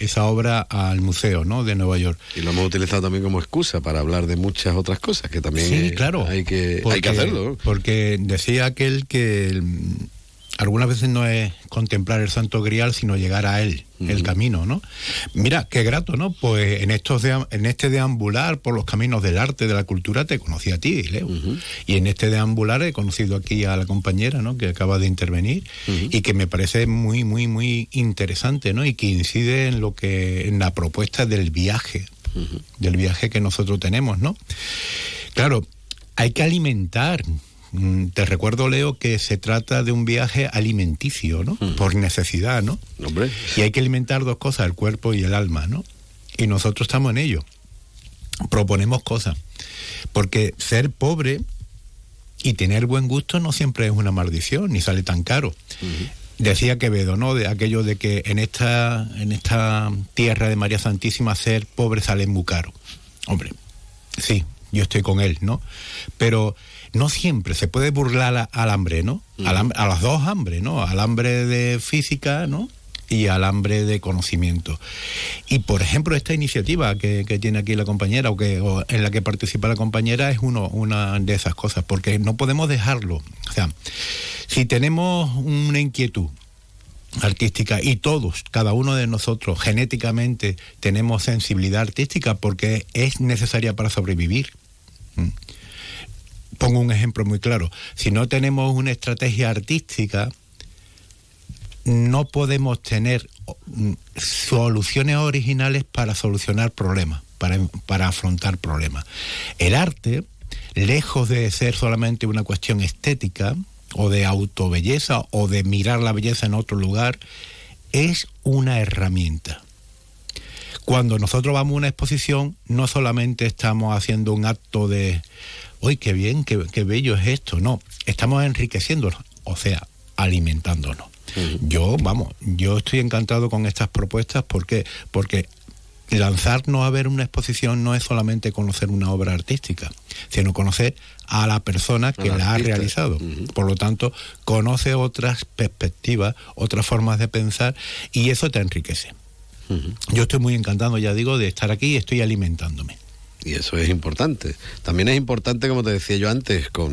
esa obra al museo, ¿no? De Nueva York. Y lo hemos utilizado también como excusa para hablar de muchas otras cosas que también Sí, eh, claro. hay, que, hay que hacerlo. Porque decía aquel que algunas veces no es contemplar el Santo Grial, sino llegar a él, el camino, ¿no? Mira, qué grato, ¿no? Pues en estos dea- en este deambular por los caminos del arte, de la cultura, te conocí a ti, Leo. Y en este deambular he conocido aquí a la compañera, ¿no? Que acaba de intervenir y que me parece muy, muy, muy interesante, ¿no? Y que incide en lo que, en la propuesta del viaje, del viaje que nosotros tenemos, ¿no? Claro, hay que alimentar. Mm, Te recuerdo, Leo, que se trata de un viaje alimenticio, ¿no? Por necesidad, ¿no? Hombre. Y hay que alimentar dos cosas, el cuerpo y el alma, ¿no? Y nosotros estamos en ello. Proponemos cosas. Porque ser pobre y tener buen gusto no siempre es una maldición, ni sale tan caro. Decía Quevedo, ¿no? De aquello de que en esta, en esta tierra de María Santísima ser pobre sale muy caro. Hombre, sí, yo estoy con él, ¿no? Pero no siempre se puede burlar al hambre, ¿no? Al hambre- a las dos hambres, ¿no? Al hambre de física, ¿no? Y al hambre de conocimiento. Y por ejemplo, esta iniciativa que, que tiene aquí la compañera o, que, o en la que participa la compañera es uno, una de esas cosas, porque no podemos dejarlo. O sea, si tenemos una inquietud artística y todos, cada uno de nosotros genéticamente tenemos sensibilidad artística porque es necesaria para sobrevivir. Pongo un ejemplo muy claro. Si no tenemos una estrategia artística, no podemos tener mm, soluciones originales para solucionar problemas, para, para afrontar problemas. El arte, lejos de ser solamente una cuestión estética o de autobelleza o de mirar la belleza en otro lugar, es una herramienta. Cuando nosotros vamos a una exposición, no solamente estamos haciendo un acto de, uy, qué bien, qué, qué bello es esto, no, estamos enriqueciéndonos, o sea, alimentándonos. Yo, vamos, yo estoy encantado con estas propuestas porque, porque lanzarnos a ver una exposición no es solamente conocer una obra artística, sino conocer a la persona que la ha realizado. Por lo tanto, conoce otras perspectivas, otras formas de pensar y eso te enriquece. Yo estoy muy encantado, ya digo, de estar aquí y estoy alimentándome. Y eso es importante. También es importante, como te decía yo antes, con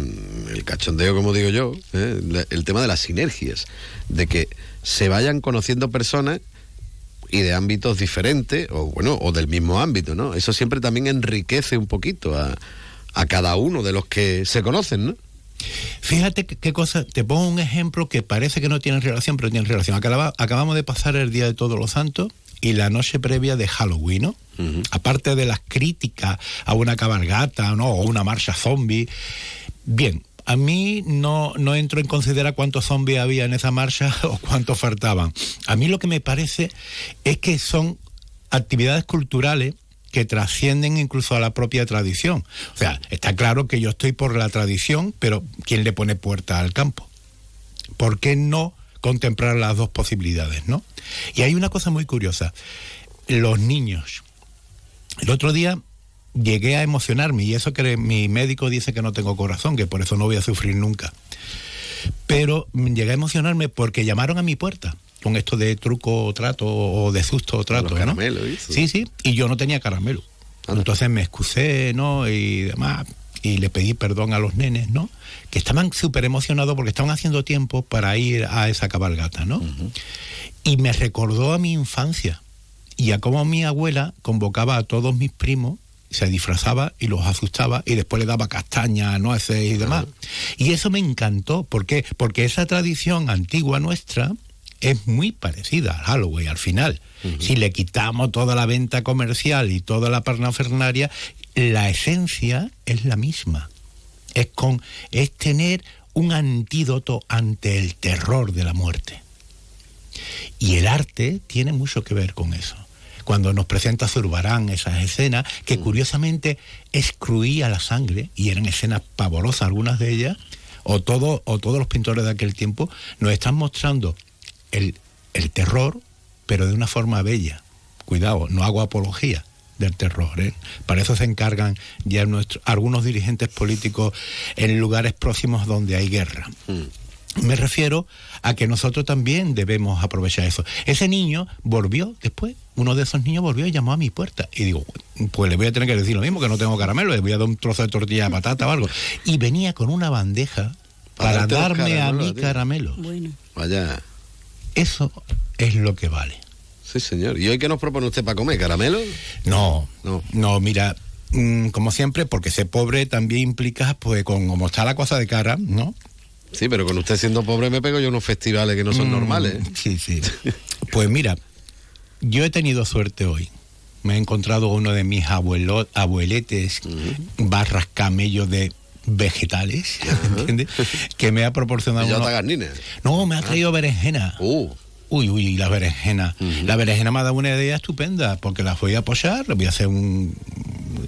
el cachondeo, como digo yo, ¿eh? El tema de las sinergias, de que se vayan conociendo personas y de ámbitos diferentes, o bueno, o del mismo ámbito, ¿no? Eso siempre también enriquece un poquito a, a cada uno de los que se conocen, ¿no? Fíjate qué cosa, te pongo un ejemplo que parece que no tiene relación, pero tiene relación. Acaba- acabamos de pasar el Día de Todos los Santos y la noche previa de Halloween, ¿no? Aparte de las críticas a una cabalgata, ¿no? O una marcha zombie. Bien, a mí no, no entro en considerar cuántos zombies había en esa marcha o cuántos faltaban. A mí lo que me parece es que son actividades culturales que trascienden incluso a la propia tradición. O sea, está claro que yo estoy por la tradición, pero ¿quién le pone puerta al campo? ¿Por qué no contemplar las dos posibilidades, no? Y hay una cosa muy curiosa. Los niños. El otro día llegué a emocionarme y eso que mi médico dice que no tengo corazón, que por eso no voy a sufrir nunca. Pero llegué a emocionarme porque llamaron a mi puerta con esto de truco o trato o de susto o trato. Los ¿no? caramelos, ¿eso? Sí, sí, y yo no tenía caramelo. Entonces me excusé, ¿no? Y demás. Y le pedí perdón a los nenes, ¿no? Que estaban súper emocionados porque estaban haciendo tiempo para ir a esa cabalgata, ¿no? Y me recordó a mi infancia y a cómo mi abuela convocaba a todos mis primos, se disfrazaba y los asustaba y después le daba castaña, nueces y demás. Y eso me encantó. ¿Por qué? Porque esa tradición antigua nuestra es muy parecida al Halloween al final. Si le quitamos toda la venta comercial y toda la parnafernaria, la esencia es la misma. Es, con, es tener un antídoto ante el terror de la muerte. Y el arte tiene mucho que ver con eso. Cuando nos presenta Zurbarán esas escenas, que curiosamente excluía la sangre, y eran escenas pavorosas algunas de ellas, o, todo, o todos los pintores de aquel tiempo, nos están mostrando el, el terror, pero de una forma bella. Cuidado, no hago apología del terror. ¿eh? Para eso se encargan ya nuestros, algunos dirigentes políticos en lugares próximos donde hay guerra. Me refiero a que nosotros también debemos aprovechar eso. Ese niño volvió después, uno de esos niños volvió y llamó a mi puerta. Y digo, pues le voy a tener que decir lo mismo, que no tengo caramelo, le voy a dar un trozo de tortilla de patata o algo. Y venía con una bandeja Para darme a a ti. caramelo. Bueno. Vaya. Eso es lo que vale. Sí, señor. ¿Y hoy qué nos propone usted para comer? ¿Caramelo? No, No. no, mira, mm, como siempre, porque ser pobre también implica, pues, con como está la cosa de cara, ¿no? Sí, pero con usted siendo pobre me pego yo unos festivales que no son Mm, normales. Sí, sí. Pues mira, yo he tenido suerte hoy. Me he encontrado uno de mis abuelo- abueletes barras camellos de vegetales, ¿entiendes? Que me ha proporcionado... Unos-. No, me ha traído berenjena. Uh, Uy, uy, y la berenjena. La berenjena me ha dado una idea estupenda, porque la voy a apoyar, voy a hacer un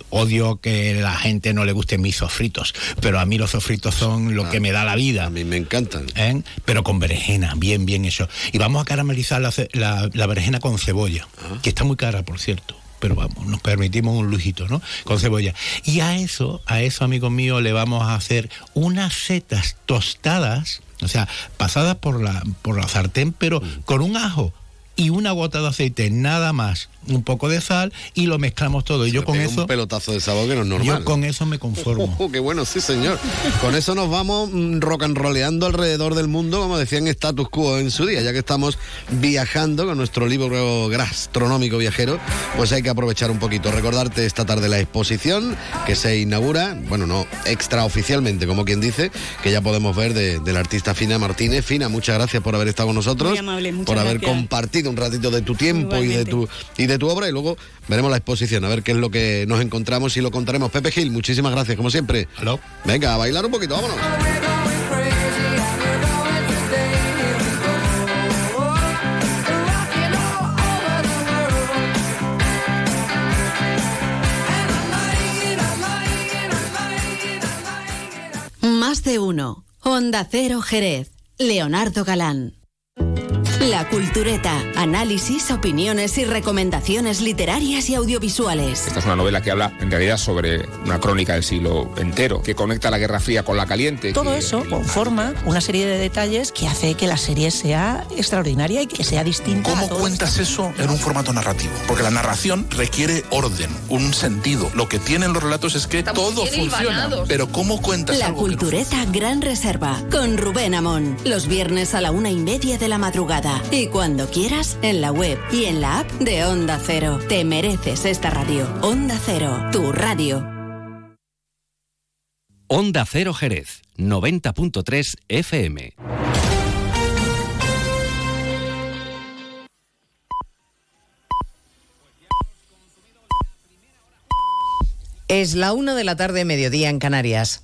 odio que la gente no le guste mis sofritos, pero a mí los sofritos son lo que me da la vida. a mí me encantan. ¿eh? Pero con berenjena, bien, bien hecho. Y vamos a caramelizar la, la- la berenjena con cebolla, que está muy cara, por cierto. Pero vamos, nos permitimos un lujito, ¿no? Con cebolla. Y a eso, a eso, amigo mío, le vamos a hacer unas setas tostadas, o sea, pasadas por la, por la sartén, pero con un ajo y una gota de aceite, nada más, un poco de sal y lo mezclamos todo. Y yo con eso, Un pelotazo de sabor que no es normal. yo con eso me conformo. Oh, qué bueno, sí, señor. Con eso nos vamos mm, rock and roleando alrededor del mundo, como decían Status Quo en su día, ya que estamos viajando con nuestro libro gastronómico viajero, pues hay que aprovechar un poquito. Recordarte esta tarde la exposición que se inaugura, bueno, no extraoficialmente, como quien dice, que ya podemos ver de- del artista Fina Martínez. Fina, muchas gracias por haber estado con nosotros, Muy amable, muchas por haber gracias. compartido un ratito de tu tiempo y de tu, y de tu obra, y luego veremos la exposición, a ver qué es lo que nos encontramos y lo contaremos. Pepe Gil, muchísimas gracias, como siempre. Hello. Venga, a bailar un poquito, vámonos. Más de uno. Honda Cero Jerez. Leonardo Galán. La Cultureta. Análisis, opiniones y recomendaciones literarias y audiovisuales. Esta es una novela que habla en realidad sobre una crónica del siglo entero, que conecta la Guerra Fría con la caliente. Todo que- eso conforma una serie de detalles que hace que la serie sea extraordinaria y que sea distinta. a ¿Cómo cuentas eso en un formato narrativo? Porque la narración requiere orden, un sentido. Lo que tienen los relatos es que todo funciona. Pero ¿cómo cuentas La algo que no Cultureta Gran Reserva con Rubén Amón. Los viernes a la una y media de la madrugada. Y cuando quieras, en la web y en la app de Onda Cero. Te mereces esta radio. Onda Cero, tu radio. Onda Cero Jerez, 90.3 FM. Es la una de la tarde, mediodía en Canarias.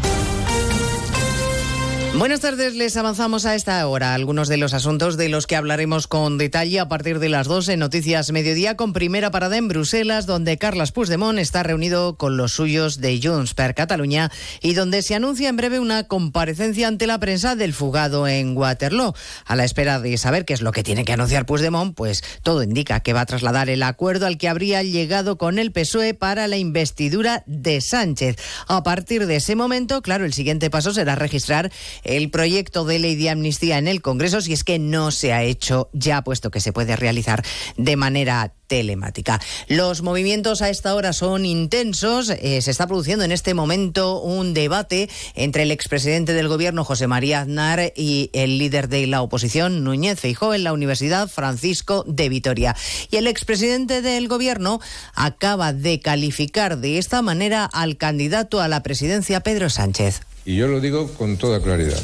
Buenas tardes, les avanzamos a esta hora algunos de los asuntos de los que hablaremos con detalle a partir de las 2 en Noticias Mediodía, con primera parada en Bruselas, donde Carles Puigdemont está reunido con los suyos de Junts per Cataluña y donde se anuncia en breve una comparecencia ante la prensa del fugado en Waterloo. A la espera de saber qué es lo que tiene que anunciar Puigdemont, pues todo indica que va a trasladar el acuerdo al que habría llegado con el PSOE para la investidura de Sánchez. A partir de ese momento, claro, el siguiente paso será registrar el proyecto de ley de amnistía en el Congreso si es que no se ha hecho ya, puesto que se puede realizar de manera telemática. Los movimientos a esta hora son intensos. Eh, se está produciendo en este momento un debate entre el expresidente del gobierno, José María Aznar, y el líder de la oposición, Núñez Feijóo, en la Universidad Francisco de Vitoria. Y el expresidente del gobierno acaba de calificar de esta manera al candidato a la presidencia, Pedro Sánchez. Y yo lo digo con toda claridad.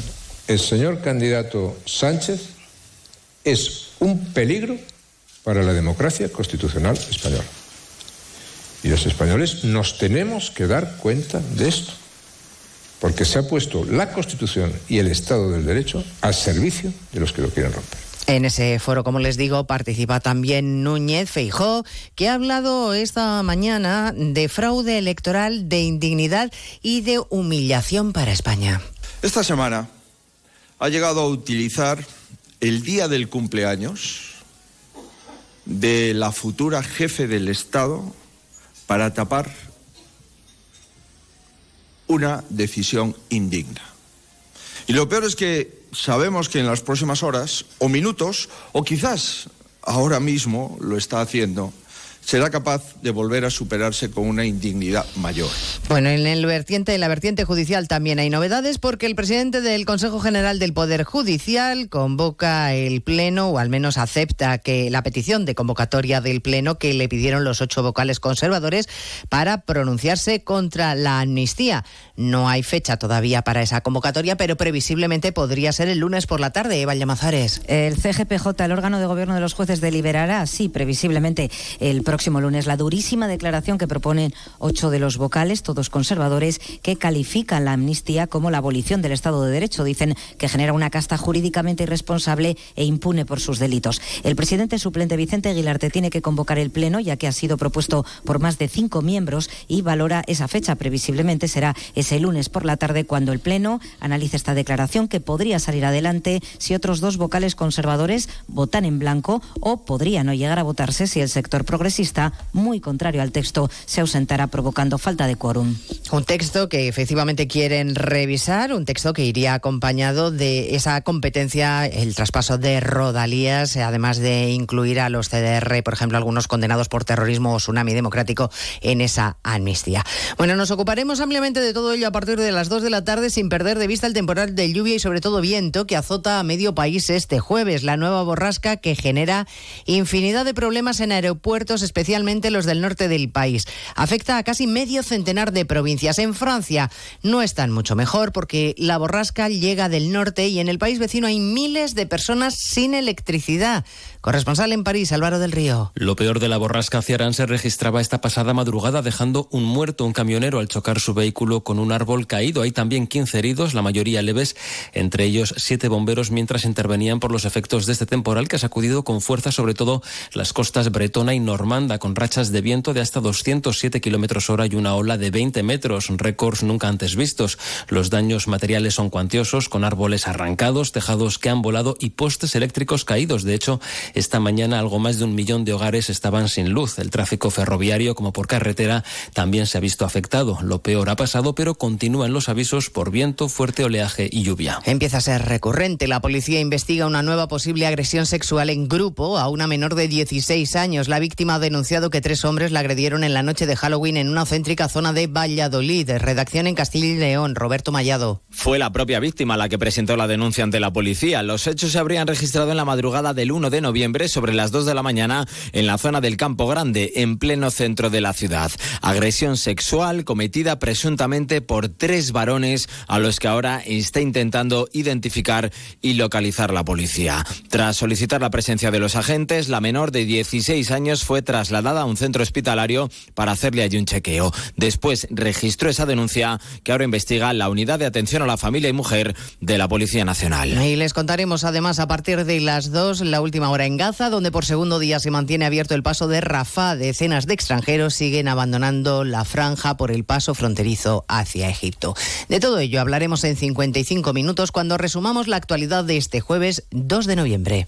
El señor candidato Sánchez es un peligro para la democracia constitucional española. Y los españoles nos tenemos que dar cuenta de esto, porque se ha puesto la Constitución y el Estado del Derecho al servicio de los que lo quieren romper. En ese foro, como les digo, participa también Núñez Feijó, que ha hablado esta mañana de fraude electoral, de indignidad y de humillación para España. Esta semana ha llegado a utilizar el día del cumpleaños de la futura jefe del Estado para tapar una decisión indigna. Y lo peor es que sabemos que en las próximas horas o minutos, o quizás ahora mismo lo está haciendo, será capaz de volver a superarse con una indignidad mayor. Bueno, en el vertiente, en la vertiente judicial también hay novedades porque el presidente del Consejo General del Poder Judicial convoca el pleno o al menos acepta que la petición de convocatoria del pleno que le pidieron los ocho vocales conservadores para pronunciarse contra la amnistía. No hay fecha todavía para esa convocatoria, pero previsiblemente podría ser el lunes por la tarde. Eva Llamazares. El CGPJ, el órgano de gobierno de los jueces, deliberará, sí, previsiblemente, el próximo lunes la durísima declaración que proponen ocho de los vocales, todos conservadores, que califican la amnistía como la abolición del Estado de Derecho. Dicen que genera una casta jurídicamente irresponsable e impune por sus delitos. El presidente suplente Vicente Aguilarte tiene que convocar el pleno, ya que ha sido propuesto por más de cinco miembros y valora esa fecha. Previsiblemente será ese lunes por la tarde cuando el pleno analice esta declaración que podría salir adelante si otros dos vocales conservadores votan en blanco o podría no llegar a votarse si el sector progresista, muy contrario al texto, se ausentara provocando falta de quórum. Un texto que efectivamente quieren revisar, un texto que iría acompañado de esa competencia, el traspaso de rodalías, además de incluir a los CDR, por ejemplo, algunos condenados por terrorismo o tsunami democrático en esa amnistía. Bueno, nos ocuparemos ampliamente de todo ello a partir de las 2 de la tarde sin perder de vista el temporal de lluvia y sobre todo viento que azota a medio país este jueves, la nueva borrasca que genera infinidad de problemas en aeropuertos, los del norte del país. Afecta a casi medio centenar de provincias. En Francia no están mucho mejor porque la borrasca llega del norte y en el país vecino hay miles de personas sin electricidad. Corresponsal en París, Álvaro del Río. Lo peor de la borrasca hacia Arán se registraba esta pasada madrugada dejando un muerto, un camionero, al chocar su vehículo con un árbol caído. Hay también 15 heridos, la mayoría leves, entre ellos siete bomberos mientras intervenían por los efectos de este temporal que ha sacudido con fuerza sobre todo las costas bretona y normanda demanda con rachas de viento de hasta 207 kilómetros hora y una ola de 20 metros, récords nunca antes vistos. Los daños materiales son cuantiosos, con árboles arrancados, tejados que han volado y postes eléctricos caídos. De hecho, esta mañana algo más de un millón de hogares estaban sin luz. El tráfico ferroviario, como por carretera, también se ha visto afectado. Lo peor ha pasado, pero continúan los avisos por viento, fuerte oleaje y lluvia. Empieza a ser recurrente. La policía investiga una nueva posible agresión sexual en grupo a una menor de 16 años. La víctima ha denunciado que tres hombres la agredieron en la noche de Halloween en una céntrica zona de Valladolid. Redacción en Castilla y León. Roberto Mallado. Fue la propia víctima la que presentó la denuncia ante la policía. Los hechos se habrían registrado en la madrugada del 1 de noviembre sobre las 2 de la mañana en la zona del Campo Grande, en pleno centro de la ciudad. Agresión sexual cometida presuntamente por tres varones a los que ahora está intentando identificar y localizar la policía. Tras solicitar la presencia de los agentes, la menor de 16 años fue trasladada a un centro hospitalario para hacerle allí un chequeo. Después registró esa denuncia que ahora investiga la Unidad de Atención a la Familia y Mujer de la Policía Nacional. Y les contaremos además a partir de las 2 la última hora en Gaza, donde por segundo día se mantiene abierto el paso de Rafah. Decenas de extranjeros siguen abandonando la franja por el paso fronterizo hacia Egipto. De todo ello hablaremos en 55 minutos cuando resumamos la actualidad de este jueves 2 de noviembre.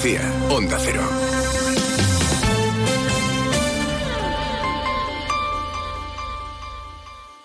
Andalucía, Onda Cero.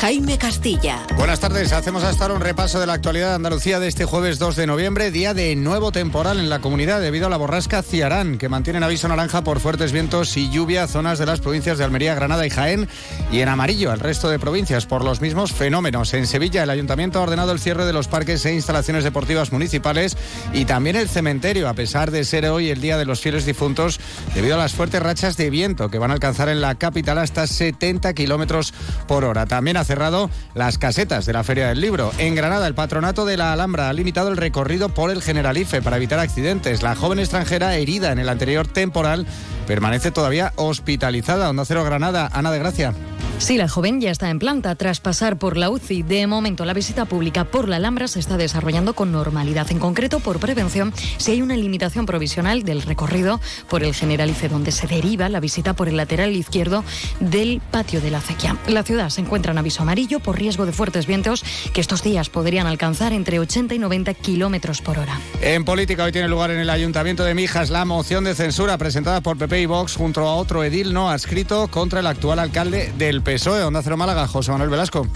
Jaime Castilla. Buenas tardes, hacemos hasta ahora un repaso de la actualidad de Andalucía de este jueves 2 de noviembre, día de nuevo temporal en la comunidad debido a la borrasca Ciarán, que mantiene en aviso naranja por fuertes vientos y lluvia zonas de las provincias de Almería, Granada y Jaén, y en amarillo al resto de provincias por los mismos fenómenos. En Sevilla, el ayuntamiento ha ordenado el cierre de los parques e instalaciones deportivas municipales y también el cementerio, a pesar de ser hoy el Día de los Fieles Difuntos, debido a las fuertes rachas de viento que van a alcanzar en la capital hasta 70 kilómetros por hora. También ha cerrado las casetas de la Feria del Libro. En Granada, el patronato de la Alhambra ha limitado el recorrido por el Generalife para evitar accidentes. La joven extranjera herida en el anterior temporal permanece todavía hospitalizada. Onda Cero Granada, Ana de Gracia. Sí, la joven ya está en planta tras pasar por la UCI. De momento, la visita pública por la Alhambra se está desarrollando con normalidad. En concreto, por prevención, si hay una limitación provisional del recorrido por el Generalife, donde se deriva la visita por el lateral izquierdo del patio de la acequia. La ciudad se encuentra en aviso amarillo por riesgo de fuertes vientos que estos días podrían alcanzar entre 80 y 90 kilómetros por hora. En política, hoy tiene lugar en el Ayuntamiento de Mijas la moción de censura presentada por PP y Vox junto a otro edil no adscrito contra el actual alcalde del PSOE, Onda Cero Málaga, José Manuel Velasco.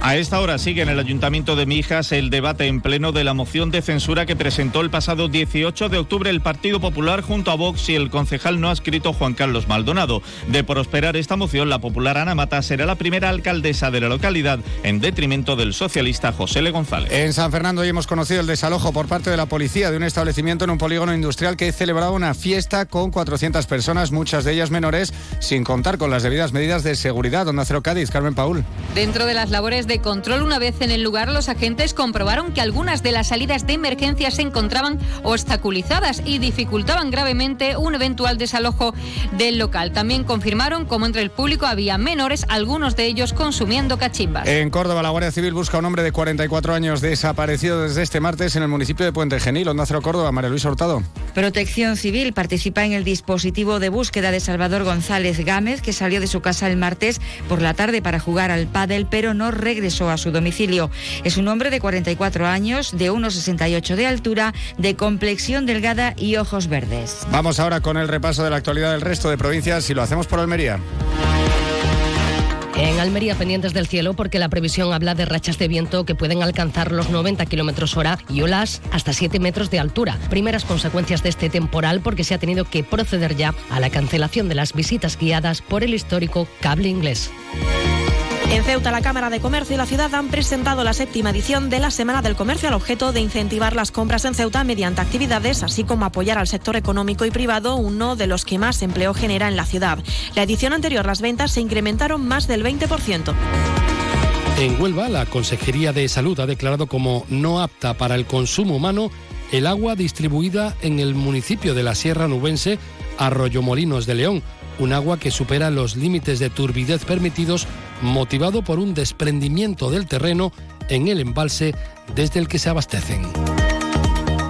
A esta hora sigue en el Ayuntamiento de Mijas el debate en pleno de la moción de censura que presentó el pasado 18 de octubre el Partido Popular junto a Vox y el concejal no adscrito Juan Carlos Maldonado. De prosperar esta moción, la popular Ana Mata será la primera alcaldesa de la localidad en detrimento del socialista José Le González. En San Fernando hoy hemos conocido el desalojo por parte de la policía de un establecimiento en un polígono industrial que celebraba una fiesta con 400 personas, muchas de ellas menores, sin contar con las debidas medidas de seguridad. Donde Cero Cádiz, Carmen Paul. Dentro de las labores de de control. Una vez en el lugar, los agentes comprobaron que algunas de las salidas de emergencia se encontraban obstaculizadas y dificultaban gravemente un eventual desalojo del local. También confirmaron cómo entre el público había menores, algunos de ellos consumiendo cachimbas. En Córdoba, la Guardia Civil busca a un hombre de 44 años desaparecido desde este martes en el municipio de Puente Genil, Onda Cero Córdoba. María Luisa Hurtado. Protección Civil participa en el dispositivo de búsqueda de Salvador González Gámez, que salió de su casa el martes por la tarde para jugar al pádel, pero no regresó a su domicilio. Es un hombre de 44 años, de 1,68 de altura, de complexión delgada y ojos verdes. Vamos ahora con el repaso de la actualidad del resto de provincias y lo hacemos por Almería. En Almería, pendientes del cielo, porque la previsión habla de rachas de viento que pueden alcanzar los 90 kilómetros hora y olas hasta 7 metros de altura. Primeras consecuencias de este temporal, porque se ha tenido que proceder ya a la cancelación de las visitas guiadas por el histórico cable inglés. En Ceuta, la Cámara de Comercio y la ciudad han presentado la séptima edición de la Semana del Comercio al objeto de incentivar las compras en Ceuta mediante actividades, así como apoyar al sector económico y privado, uno de los que más empleo genera en la ciudad. La edición anterior, las ventas se incrementaron más del 20%. En Huelva, la Consejería de Salud ha declarado como no apta para el consumo humano el agua distribuida en el municipio de la Sierra Nubense, Arroyomolinos de León, un agua que supera los límites de turbidez permitidos motivado por un desprendimiento del terreno en el embalse desde el que se abastecen.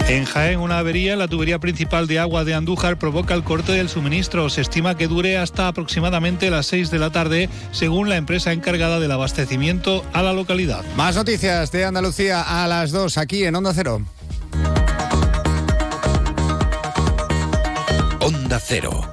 En Jaén, una avería en la tubería principal de agua de Andújar provoca el corte del suministro. Se estima que dure hasta aproximadamente las 6 de la tarde, según la empresa encargada del abastecimiento a la localidad. Más noticias de Andalucía a las 2 aquí en Onda Cero. Onda Cero.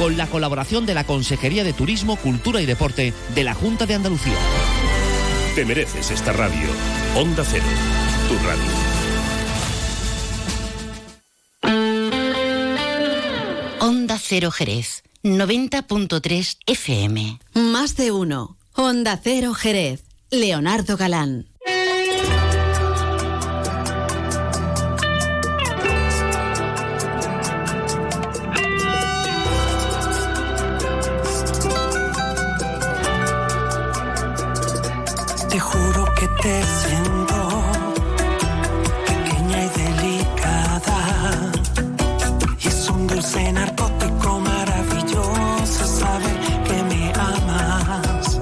Con la colaboración de la Consejería de Turismo, Cultura y Deporte de la Junta de Andalucía. Te mereces esta radio. Onda Cero, tu radio. Onda Cero Jerez, 90.3 FM. Más de uno. Onda Cero Jerez. Leonardo Galán. Te juro que te siento pequeña y delicada. Y es un dulce narcótico maravilloso saber que me amas.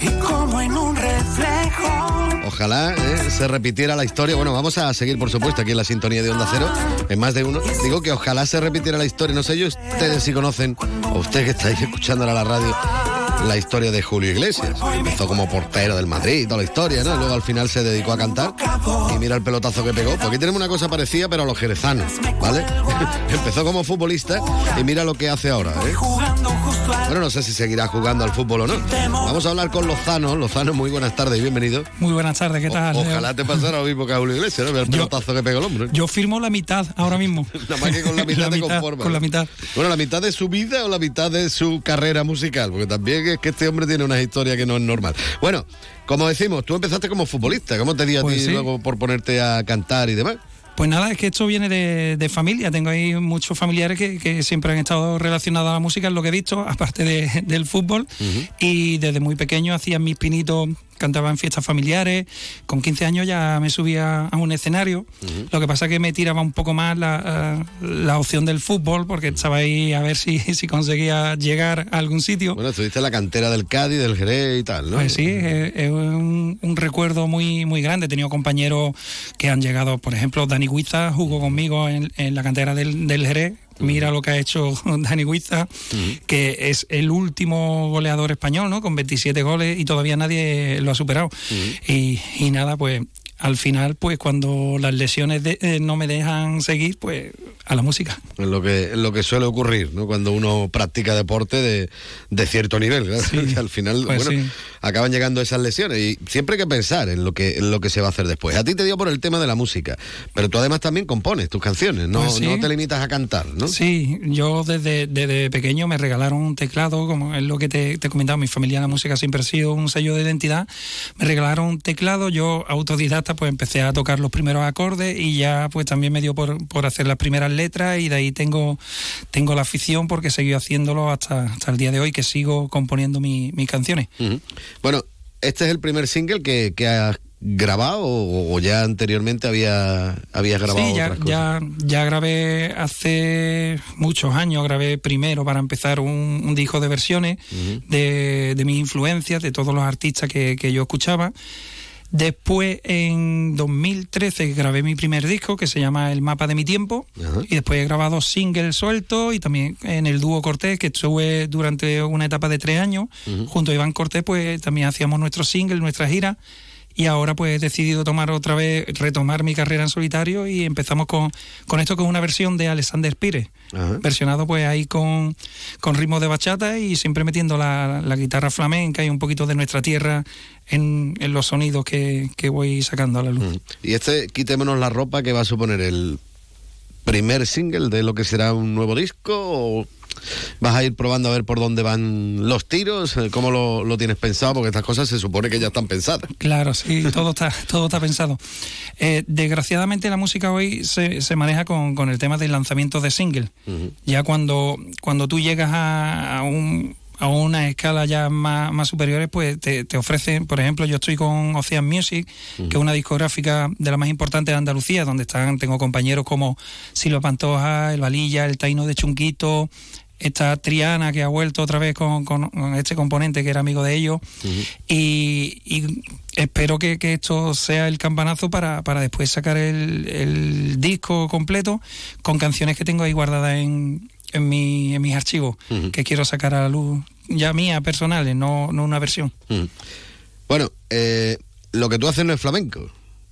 Y como en un reflejo. Ojalá eh, se repitiera la historia. Bueno, vamos a seguir, por supuesto, aquí en la sintonía de Onda Cero, en más de uno. Digo que ojalá se repitiera la historia. No sé yo, ustedes si conocen, o ustedes que estáis escuchándola a la radio, la historia de Julio Iglesias. Empezó como portero del Madrid toda la historia, ¿no? Luego al final se dedicó a cantar y mira el pelotazo que pegó. Pues aquí tenemos una cosa parecida, pero a los jerezanos, ¿vale? Empezó como futbolista y mira lo que hace ahora, ¿eh? Bueno, no sé si seguirá jugando al fútbol o no. Vamos a hablar con Lozano. Lozano, muy buenas tardes y bienvenido. Muy buenas tardes, ¿qué tal? Ojalá te pasara lo mismo que a Julio Iglesias, ¿no? El pelotazo que pegó el hombre. Yo firmo la mitad ahora mismo. Nada más que con la mitad te conformas. Con la mitad. Bueno, la mitad de su vida o la mitad de su carrera musical, porque también es que este hombre tiene una historia que no es normal. Bueno, como decimos, tú empezaste como futbolista. ¿Cómo te dio a Pues ti sí. luego por ponerte a cantar y demás? Pues nada, es que esto viene de, de familia. Tengo ahí muchos familiares que, que siempre han estado relacionados a la música, es lo que he dicho, aparte de- del fútbol. Y desde muy pequeño hacía mis pinitos, cantaba en fiestas familiares. Con 15 años ya me subía a un escenario. Lo que pasa es que me tiraba un poco más la, eh, la opción del fútbol, porque estaba ahí a ver si, si conseguía llegar a algún sitio. Bueno, estuviste en la cantera del Cádiz, del Jerez y tal, ¿no? Pues sí, es, es un, un recuerdo muy, muy grande. He tenido compañeros que han llegado, por ejemplo, Dani Guiza jugó conmigo en, en la cantera del, del Jerez. Mira lo que ha hecho Dani Guiza, que es el último goleador español, ¿no? Con 27 goles y todavía nadie lo ha superado. y, y nada, pues al final, pues cuando las lesiones eh, no me dejan seguir, pues a la música. Es lo que, es lo que suele ocurrir, ¿no? Cuando uno practica deporte de, de cierto nivel, al final, Pues bueno, sí. acaban llegando esas lesiones y siempre hay que pensar en lo que, en lo que se va a hacer después. A ti te dio por el tema de la música, pero tú además también compones tus canciones, no, Pues sí. no te limitas a cantar, ¿no? Sí, yo desde, desde pequeño me regalaron un teclado, como es lo que te, te he comentado, mi familia la música siempre ha sido un sello de identidad. Me regalaron un teclado, yo autodidacta pues empecé a tocar los primeros acordes y ya pues también me dio por, por hacer las primeras letras y de ahí tengo, tengo la afición porque he seguido haciéndolo hasta, hasta el día de hoy que sigo componiendo mi- mis canciones. Bueno, este es el primer single que, que has grabado o, o ya anteriormente había, habías grabado Sí, ya, otras cosas. ya, ya grabé hace muchos años, grabé primero para empezar un, un disco de versiones de, de mis influencias, de todos los artistas que, que yo escuchaba. Después, en 2013, grabé mi primer disco que se llama El Mapa de mi Tiempo. Y después he grabado singles sueltos y también en el dúo Cortés, que estuve durante una etapa de tres años. Junto a Iván Cortés, pues también hacíamos nuestros singles, nuestra gira. Y ahora pues he decidido tomar otra vez, retomar mi carrera en solitario y empezamos con, con esto que es una versión de Alexander Pires. Versionado pues ahí con, con ritmo de bachata y siempre metiendo la, la guitarra flamenca y un poquito de nuestra tierra en, en los sonidos que, que voy sacando a la luz. Y este, Quitémonos la ropa, que va a suponer el primer single de lo que será un nuevo disco o vas a ir probando a ver por dónde van los tiros, Eh, cómo lo, lo tienes pensado, porque estas cosas se supone que ya están pensadas. Claro, sí, todo está, todo está pensado. Eh, desgraciadamente la música hoy se, se maneja con, con el tema del lanzamiento de single. Ya cuando, cuando tú llegas a, a un a una escala ya más, más superiores, pues te, te ofrecen, por ejemplo, yo estoy con Ocean Music, que es una discográfica de las más importantes de Andalucía, donde están, tengo compañeros como Silva Pantoja, El Valilla, El Taino de Chunquito, esta Triana que ha vuelto otra vez con, con- con este componente que era amigo de ellos y, y espero que, que esto sea el campanazo para, para después sacar el, el disco completo con canciones que tengo ahí guardadas en, en, mi, en mis archivos que quiero sacar a la luz ya mía personales no, no una versión. Bueno, eh, lo que tú haces no es flamenco,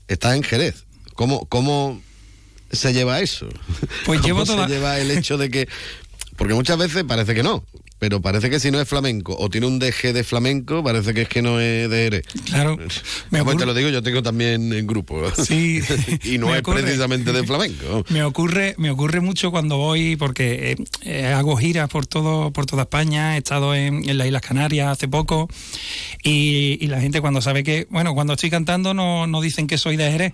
estás en Jerez. ¿Cómo, cómo se lleva eso? Pues ¿Cómo llevo se toda- lleva el hecho de que... Porque muchas veces parece que no, pero parece que si no es flamenco o tiene un deje de flamenco, parece que es que no es de Jerez. Claro. Como te lo digo, yo tengo también en grupo. Sí. y no Me es ocurre. precisamente de flamenco. Me ocurre, me ocurre mucho cuando voy, porque eh, eh, hago giras por todo, por toda España, he estado en, en las Islas Canarias hace poco, y, y la gente cuando sabe que, bueno, cuando estoy cantando no, no dicen que soy de Jerez.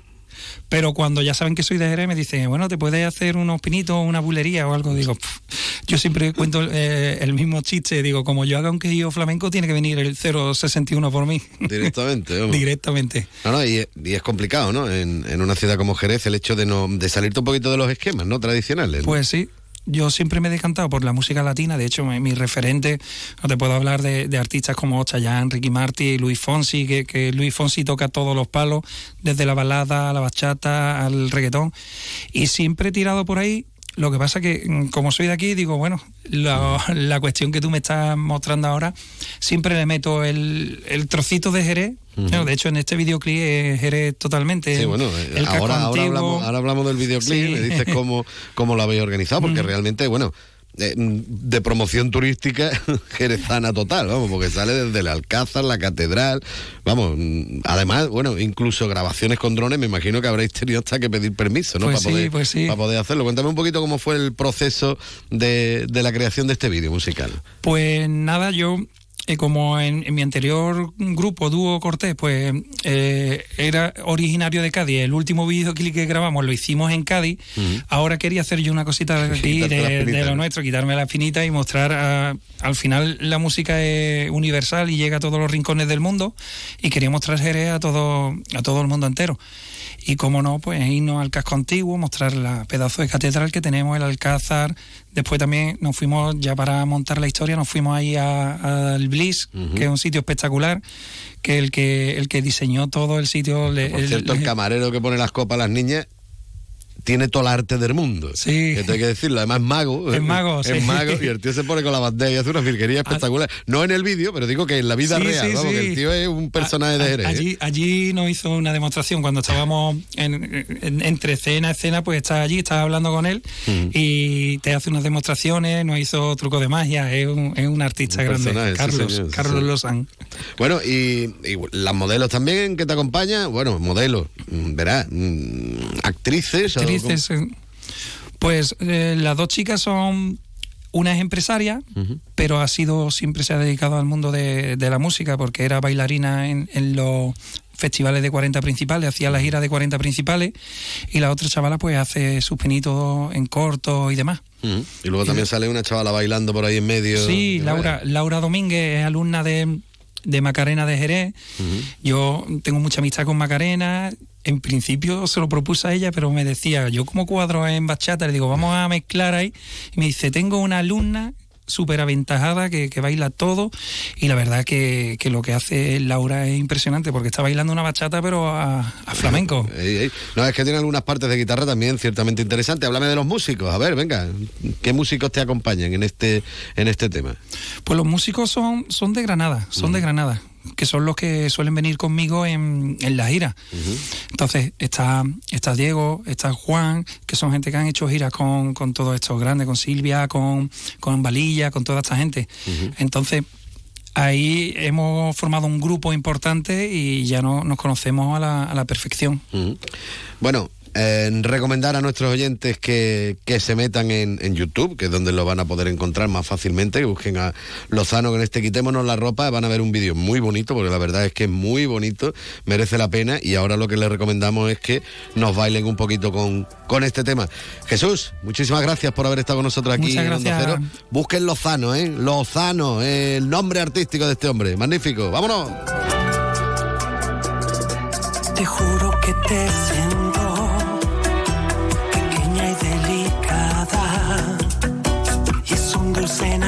Pero cuando ya saben que soy de Jerez me dicen, bueno, te puedes hacer unos pinitos, una bulería o algo. Digo, "Pff". yo siempre cuento eh, el mismo chiste. Digo, como yo haga un quejillo flamenco, tiene que venir el 061 por mí. Directamente. vamos. Directamente. No, no, y, y es complicado, ¿no? En, en una ciudad como Jerez, el hecho de no de salirte un poquito de los esquemas, ¿no? Tradicionales. ¿no? Pues sí, yo siempre me he decantado por la música latina. De hecho, mi, mi referente, no te puedo hablar de, artistas como Chayanne, Ricky Martin, Luis Fonsi, que, que Luis Fonsi toca todos los palos, desde la balada a la bachata al reggaetón. Y siempre he tirado por ahí. Lo que pasa que, mm, como soy de aquí, digo, bueno, la, la cuestión que tú me estás mostrando ahora, siempre le meto el, el trocito de Jerez. No, de hecho, en este videoclip es Jerez totalmente. Sí, bueno, eh, el ahora, ahora, antiguo. hablamos, ahora hablamos del videoclip, Sí. me dices cómo, cómo lo habéis organizado, porque realmente, bueno, eh, mm, de promoción turística jerezana total, vamos, porque sale desde el Alcázar, la catedral, vamos, mm, además, bueno, incluso grabaciones con drones, me imagino que habréis tenido hasta que pedir permiso, ¿no? Pues para, sí, poder, pues sí. para poder hacerlo. Cuéntame un poquito cómo fue el proceso de, de la creación de este vídeo musical. Pues nada, yo eh, como en, en mi anterior grupo, Dúo Cortés, pues eh, era originario de Cádiz. El último videoclip que grabamos lo hicimos en Cádiz. Ahora quería hacer yo una cosita de aquí, de, lo nuestro, quitarme la finita y mostrar, a- al final la música es universal y llega a todos los rincones del mundo y quería mostrar Jerez a todo, a todo el mundo entero. Y como no, pues irnos al casco antiguo, mostrar la pedazo de catedral que tenemos, el Alcázar. Después también nos fuimos, ya para montar la historia, nos fuimos ahí a- al Bliss, que es un sitio espectacular, que el que el que diseñó todo el sitio... le- Por el- cierto, el camarero que pone las copas a las niñas tiene todo el arte del mundo. Sí. Esto hay que decirlo. Además, es mago. Es mago, Es mago y el tío se pone con la bandera y hace una virguería espectacular. No en el vídeo, pero digo que en la vida Sí, real. sí, vamos, que el tío es un personaje de Jerez. ¿eh? Allí, allí nos hizo una demostración cuando estábamos en- en- entre escena escena, pues estás allí, estás hablando con él y te hace unas demostraciones, nos hizo truco de magia, es un, es un artista Un grande, Carlos, señor, Carlos. Lozán. Bueno, y, y las modelos también que te acompañan, bueno, modelos, verás, mm, actrices. Actrices, eh, Pues eh, las dos chicas son, una es empresaria, pero ha sido, siempre se ha dedicado al mundo de, de la música porque era bailarina en, en los festivales de 40 principales, hacía la gira de 40 principales y la otra chavala pues hace sus pinitos en corto y demás. Y luego también sale una chavala bailando por ahí en medio. Sí, Laura, Laura Domínguez es alumna de, de Macarena de Jerez. Yo tengo mucha amistad con Macarena. En principio se lo propuse a ella, pero me decía, yo como cuadro en bachata, le digo, vamos a mezclar ahí. Y me dice, tengo una alumna súper aventajada que, que baila todo y la verdad que, que lo que hace Laura es impresionante porque está bailando una bachata pero a, a flamenco. Ey, ey. No, es que tiene algunas partes de guitarra también ciertamente interesantes. Háblame de los músicos. A ver, venga, ¿qué músicos te acompañan en este, en este tema? Pues los músicos son, son de Granada, son de Granada, que son los que suelen venir conmigo en, en la gira. Entonces, está, está Diego, está Juan, que son gente que han hecho giras con, con todos estos grandes, con Silvia, con, con Valilla, con toda esta gente. Entonces, ahí hemos formado un grupo importante y ya no, nos conocemos a la, a la perfección. Bueno, eh, recomendar a nuestros oyentes que, que se metan en, en YouTube, que es donde lo van a poder encontrar más fácilmente, que busquen a Lozano con este Quitémonos la ropa, van a ver un vídeo muy bonito, porque la verdad es que es muy bonito, merece la pena, y ahora lo que les recomendamos es que nos bailen un poquito con, con este tema. Jesús, muchísimas gracias por haber estado con nosotros aquí Muchas en Onda. Cero. Busquen Lozano, ¿eh? Lozano, eh, el nombre artístico de este hombre. Magnífico, vámonos. Te juro que te es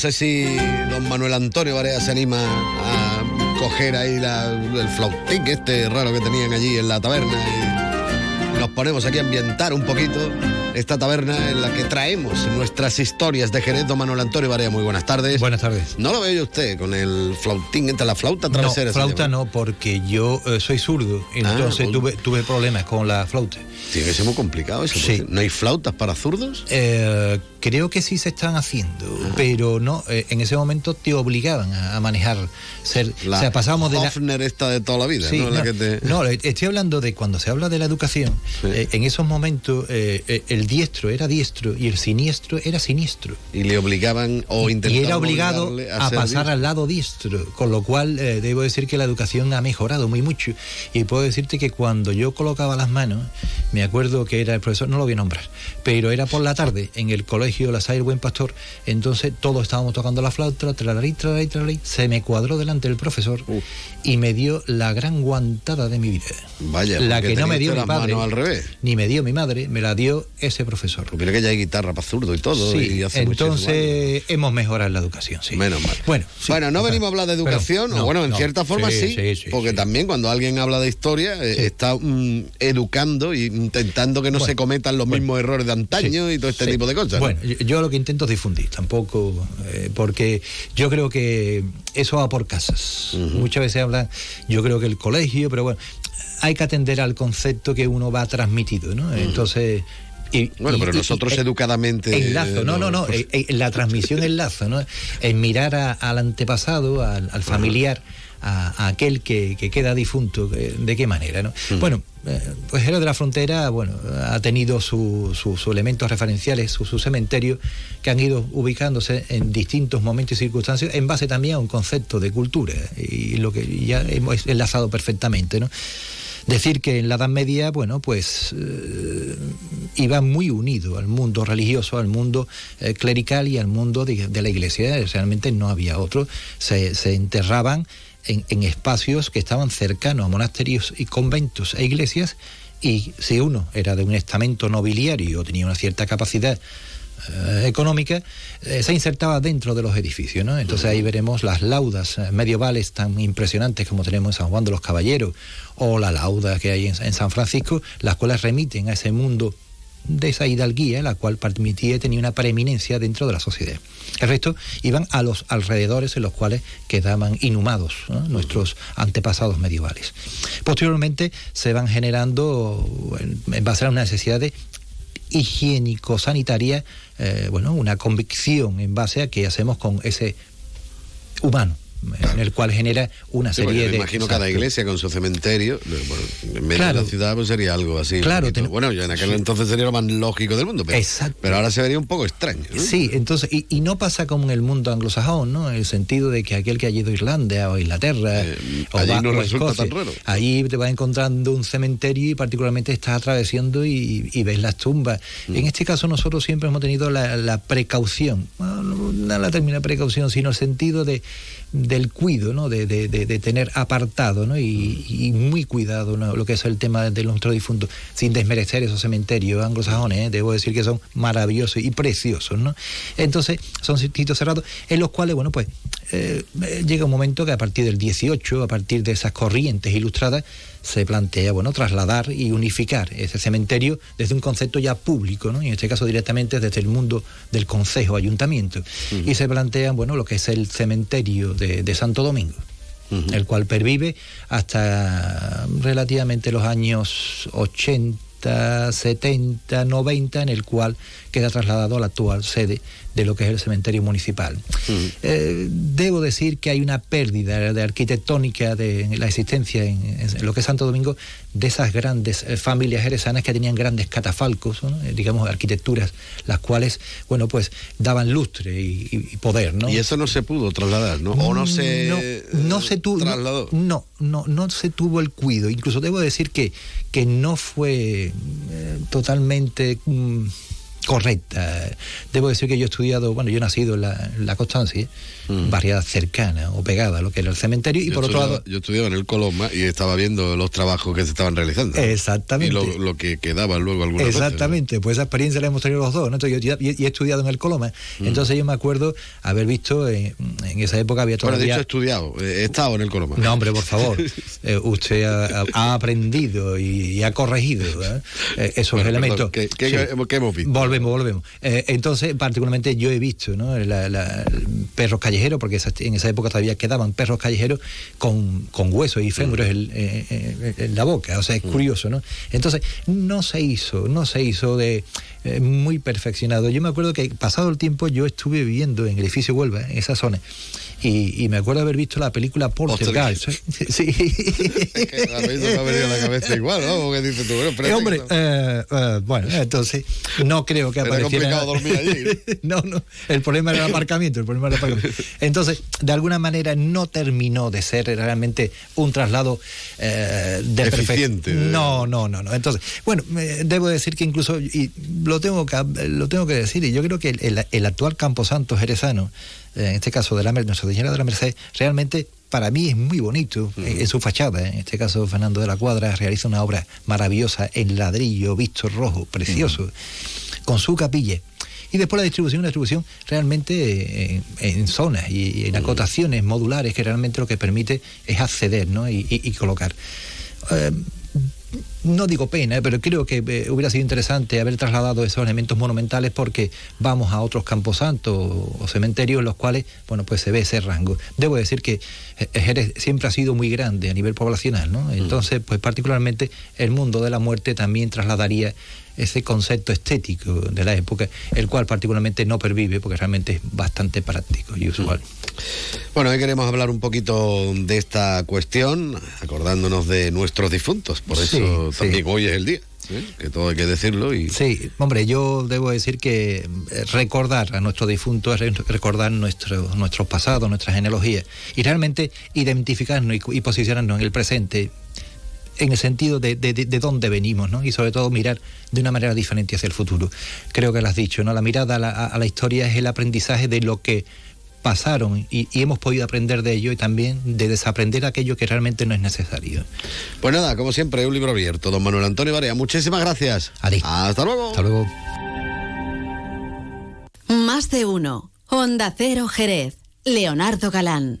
Sé si don Manuel Antonio Barea se anima a coger ahí la- el flautín este raro que tenían allí en la taberna y nos ponemos aquí a ambientar un poquito esta taberna en la que traemos nuestras historias de Jerez. Don Manuel Antonio Barea, muy buenas tardes. Buenas tardes. No lo veo yo usted con el flautín, entre la flauta travesera. No, flauta no, porque yo eh, soy zurdo, entonces Ah, tuve, tuve problemas con la flauta. Tiene que ser muy complicado eso. Sí. ¿No hay flautas para zurdos? Eh, creo que sí se están haciendo, pero no, eh, en ese momento te obligaban a, a manejar, ser, La o sea, pasábamos de la... Esta de toda la vida, Sí, ¿no? La no, que te- no, estoy hablando de cuando se habla de la educación, eh, en esos momentos eh, eh, el diestro era diestro y el siniestro era siniestro. Y le obligaban o Y intentaban era obligado a, ser pasar al lado diestro, con lo cual eh, debo decir que la educación ha mejorado muy mucho. Y puedo decirte que cuando yo colocaba las manos, me acuerdo que era el profesor, no lo voy a nombrar, pero era por la tarde en el colegio La Salle Buen Pastor, entonces todos estábamos tocando la flauta, tralarí, tralarí, tralarí, se me cuadró delante el profesor y me dio la gran guantada de mi vida. Vaya, la porque que no me dio mi padre, al revés. ni me dio mi madre, me la dio ese profesor. Mira que ya hay guitarra para zurdo y todo. Sí, y hace entonces hemos mejorado la educación, sí. Menos mal. Bueno, bueno, no venimos a hablar de Pero, educación, no, o bueno, en no. cierta forma sí, Sí, porque también cuando alguien habla de historia eh, está mm, educando e intentando que no se cometan los mismos errores de antaño y todo este tipo de cosas. ¿no? Bueno, yo, lo que intento es difundir, tampoco, eh, porque yo creo que eso va por casas. Muchas veces hablan, yo creo que el colegio, pero bueno, hay que atender al concepto que uno va transmitido, ¿no? Entonces... y- Bueno, y- pero nosotros y- educadamente, El lazo, no, no, no, pues- eh, eh, la transmisión el lazo, ¿no? En mirar a- al antepasado, al, al familiar, a, a aquel que, que queda difunto, eh, ¿de qué manera, no? Bueno, eh, pues Jerez de la Frontera, bueno, ha tenido sus su, su elementos referenciales, su, su cementerio, que han ido ubicándose en distintos momentos y circunstancias, en base también a un concepto de cultura, y lo que ya hemos enlazado perfectamente, ¿no? Decir que en la Edad Media, bueno, pues eh, iba muy unido al mundo religioso, al mundo eh, clerical y al mundo de, de la iglesia. Realmente no había otro. Se, se enterraban en, espacios que estaban cercanos a monasterios y conventos e iglesias. Y si uno era de un estamento nobiliario o tenía una cierta capacidad eh, económica, eh, se insertaba dentro de los edificios. ¿no? Entonces ahí veremos las laudas eh, medievales tan impresionantes como tenemos en San Juan de los Caballeros o la lauda que hay en, en San Francisco, las cuales remiten a ese mundo de esa hidalguía, la cual permitía tenía una preeminencia dentro de la sociedad. El resto iban a los alrededores en los cuales quedaban inhumados nuestros antepasados medievales. Posteriormente se van generando, en, en base a una necesidad de higiénico-sanitaria, eh, bueno, una convicción en base a qué hacemos con ese humano, en el cual genera una Sí, porque serie me de... imagino cada iglesia con su cementerio, eh, bueno, en medio Claro. de la ciudad pues sería algo así. Claro, ten- bueno, ya en aquel sí. entonces sería lo más lógico del mundo, pero, Exacto. pero ahora se vería un poco extraño. ¿no? Sí, entonces, y, y no pasa como en el mundo anglosajón, ¿no? En el sentido de que aquel que ha ido a Irlanda o a Inglaterra o allí va- no o resulta Escocia, tan raro. Allí te vas encontrando un cementerio y particularmente estás atravesando y, y ves las tumbas. Mm. En este caso nosotros siempre hemos tenido la, la precaución, bueno, no la termina precaución, sino el sentido de del cuido, ¿no? De, de, tener apartado ¿no? y, muy cuidado lo que es el tema de nuestros difuntos, sin desmerecer esos cementerios anglosajones, ¿eh? debo decir que son maravillosos y preciosos. ¿no? Entonces, son sitios cerrados en los cuales, bueno, pues eh, llega un momento que a partir del 18, a partir de esas corrientes ilustradas, se plantea bueno trasladar y unificar ese cementerio desde un concepto ya público, ¿no? en este caso directamente desde el mundo del Consejo Ayuntamiento. Y se plantea bueno lo que es el cementerio de, Santo Domingo. el cual pervive hasta relativamente los años 80, 70, 90, en el cual queda trasladado a la actual sede de lo que es el cementerio municipal. Eh, debo decir que hay una pérdida de arquitectónica de la existencia en, lo que es Santo Domingo de esas grandes eh, familias jerezanas que tenían grandes catafalcos, eh, digamos arquitecturas, las cuales, bueno, pues daban lustre y, poder, ¿no? Y eso no se pudo trasladar, ¿no? O no se no, se tuvo No, no, no, se tuvo el cuido. Incluso debo decir que que no fue totalmente mm, correcta. Debo decir que yo he estudiado, bueno, yo he nacido en la, Constancia, mm. barriada cercana o pegada a lo que era el cementerio, y por otro lado... Yo estudiaba en el Coloma y estaba viendo los trabajos que se estaban realizando. Exactamente. Y lo, que quedaba luego algunas Exactamente, pues esa experiencia la hemos tenido los dos, ¿no? yo, he estudiado en el Coloma, mm. entonces yo me acuerdo haber visto, en, esa época había todavía... Bueno, de hecho he estudiado, he estado en el Coloma. No, hombre, por favor, eh, usted ha, aprendido y, ha corregido ¿eh? Eh, esos elementos. ¿qué, hemos visto? Volvemos, volvemos. Eh, entonces, particularmente yo he visto ¿no? perros callejeros, porque en esa época todavía quedaban perros callejeros con, con huesos y fémures mm. eh, eh, en, la boca, o sea, es mm. curioso, ¿no? Entonces, no se hizo, no se hizo de muy perfeccionado. Yo me acuerdo que pasado el tiempo yo estuve viviendo en el edificio Huelva, en esa zona, y, me acuerdo haber visto la película Poltergeist. sí. es que me ha venido a la cabeza igual, ¿no? Porque dices tú, bueno, eh, hombre, eh, eh, bueno, entonces no creo que apareciera... Era complicado dormir allí. no, no, el problema era el aparcamiento, el problema era el aparcamiento. Entonces, de alguna manera no terminó de ser realmente un traslado eh, de Eficiente. No, no, no, no. Entonces, bueno, debo decir que incluso, y lo tengo que, lo tengo que decir, y yo creo que el, el actual Camposanto jerezano, en este caso de la Nuestra Señora de la Merced, realmente para mí es muy bonito en su fachada. En este caso, Fernando de la Cuadra realiza una obra maravillosa en ladrillo, visto rojo, precioso, con su capilla. Y después la distribución, una distribución realmente eh, en, zonas y, en acotaciones modulares que realmente lo que permite es acceder ¿no? y, colocar. No digo pena, eh, pero creo que eh, hubiera sido interesante haber trasladado esos elementos monumentales porque vamos a otros camposantos o, cementerios en los cuales, bueno, pues se ve ese rango. Debo decir que eh, Jerez siempre ha sido muy grande a nivel poblacional, ¿no? Mm. Entonces, pues particularmente el mundo de la muerte también trasladaría ese concepto estético de la época, el cual particularmente no pervive porque realmente es bastante práctico y usual. Bueno, hoy queremos hablar un poquito de esta cuestión, acordándonos de nuestros difuntos, por eso también hoy es el día. ¿eh? que todo hay que decirlo y sí hombre yo debo decir que eh, recordar a nuestros difuntos es recordar nuestro nuestros pasados nuestra genealogía y realmente identificarnos y posicionarnos en el presente en el sentido de, de, dónde venimos, ¿no? Y sobre todo mirar de una manera diferente hacia el futuro. Creo que lo has dicho, ¿no? La mirada a la, historia es el aprendizaje de lo que pasaron y, hemos podido aprender de ello y también de desaprender aquello que realmente no es necesario. Pues nada, como siempre, un libro abierto. Don Manuel Antonio Varea, muchísimas gracias. Hasta luego. Hasta luego. Más de uno. Honda Cero Jerez. Leonardo Galán.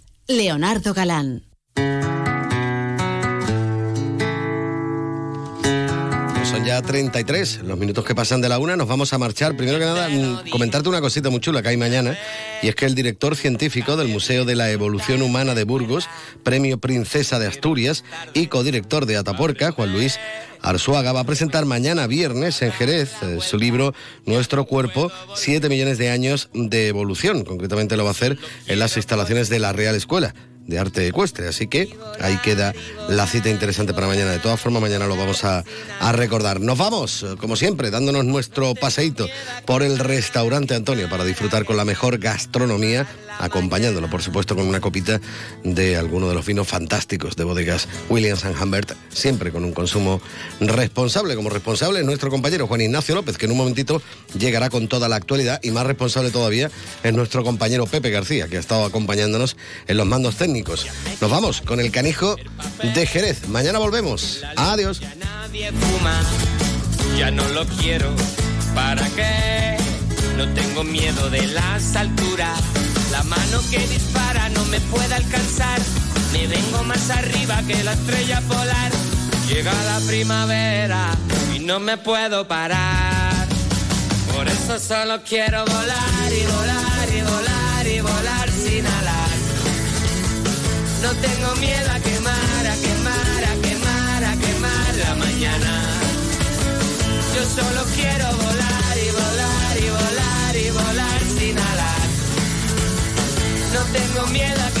Leonardo Galán. Son ya 33 los minutos que pasan de la una. Nos vamos a marchar. Primero que nada, mm, comentarte una cosita muy chula que hay mañana. Y es que el director científico del Museo de la Evolución Humana de Burgos, Premio Princesa de Asturias y codirector de Atapuerca, Juan Luis Arzuaga, va a presentar mañana viernes en Jerez eh, su libro Nuestro Cuerpo, 7 millones de años de evolución. Concretamente lo va a hacer en las instalaciones de la Real Escuela. De arte ecuestre. Así que ahí queda la cita interesante para mañana. De todas formas, mañana lo vamos a, a recordar. Nos vamos, como siempre, dándonos nuestro paseíto por el restaurante Antonio para disfrutar con la mejor gastronomía acompañándolo, por supuesto, con una copita de alguno de los vinos fantásticos de bodegas Williams and Humbert, siempre con un consumo responsable. Como responsable nuestro compañero Juan Ignacio López, que en un momentito llegará con toda la actualidad y más responsable todavía es nuestro compañero Pepe García, que ha estado acompañándonos en los mandos técnicos. Nos vamos con el canijo de Jerez. Mañana volvemos. Adiós. Ya no lo quiero. ¿Para qué? No tengo miedo de las alturas la mano que dispara no me puede alcanzar. Me vengo más arriba que la estrella polar. Llega la primavera y no me puedo parar. Por eso solo quiero volar y volar No tengo miedo a quemar, a quemar, a quemar, a quemar la mañana. Yo solo quiero volar y volar y volar y volar sin alar. No tengo miedo a quemar,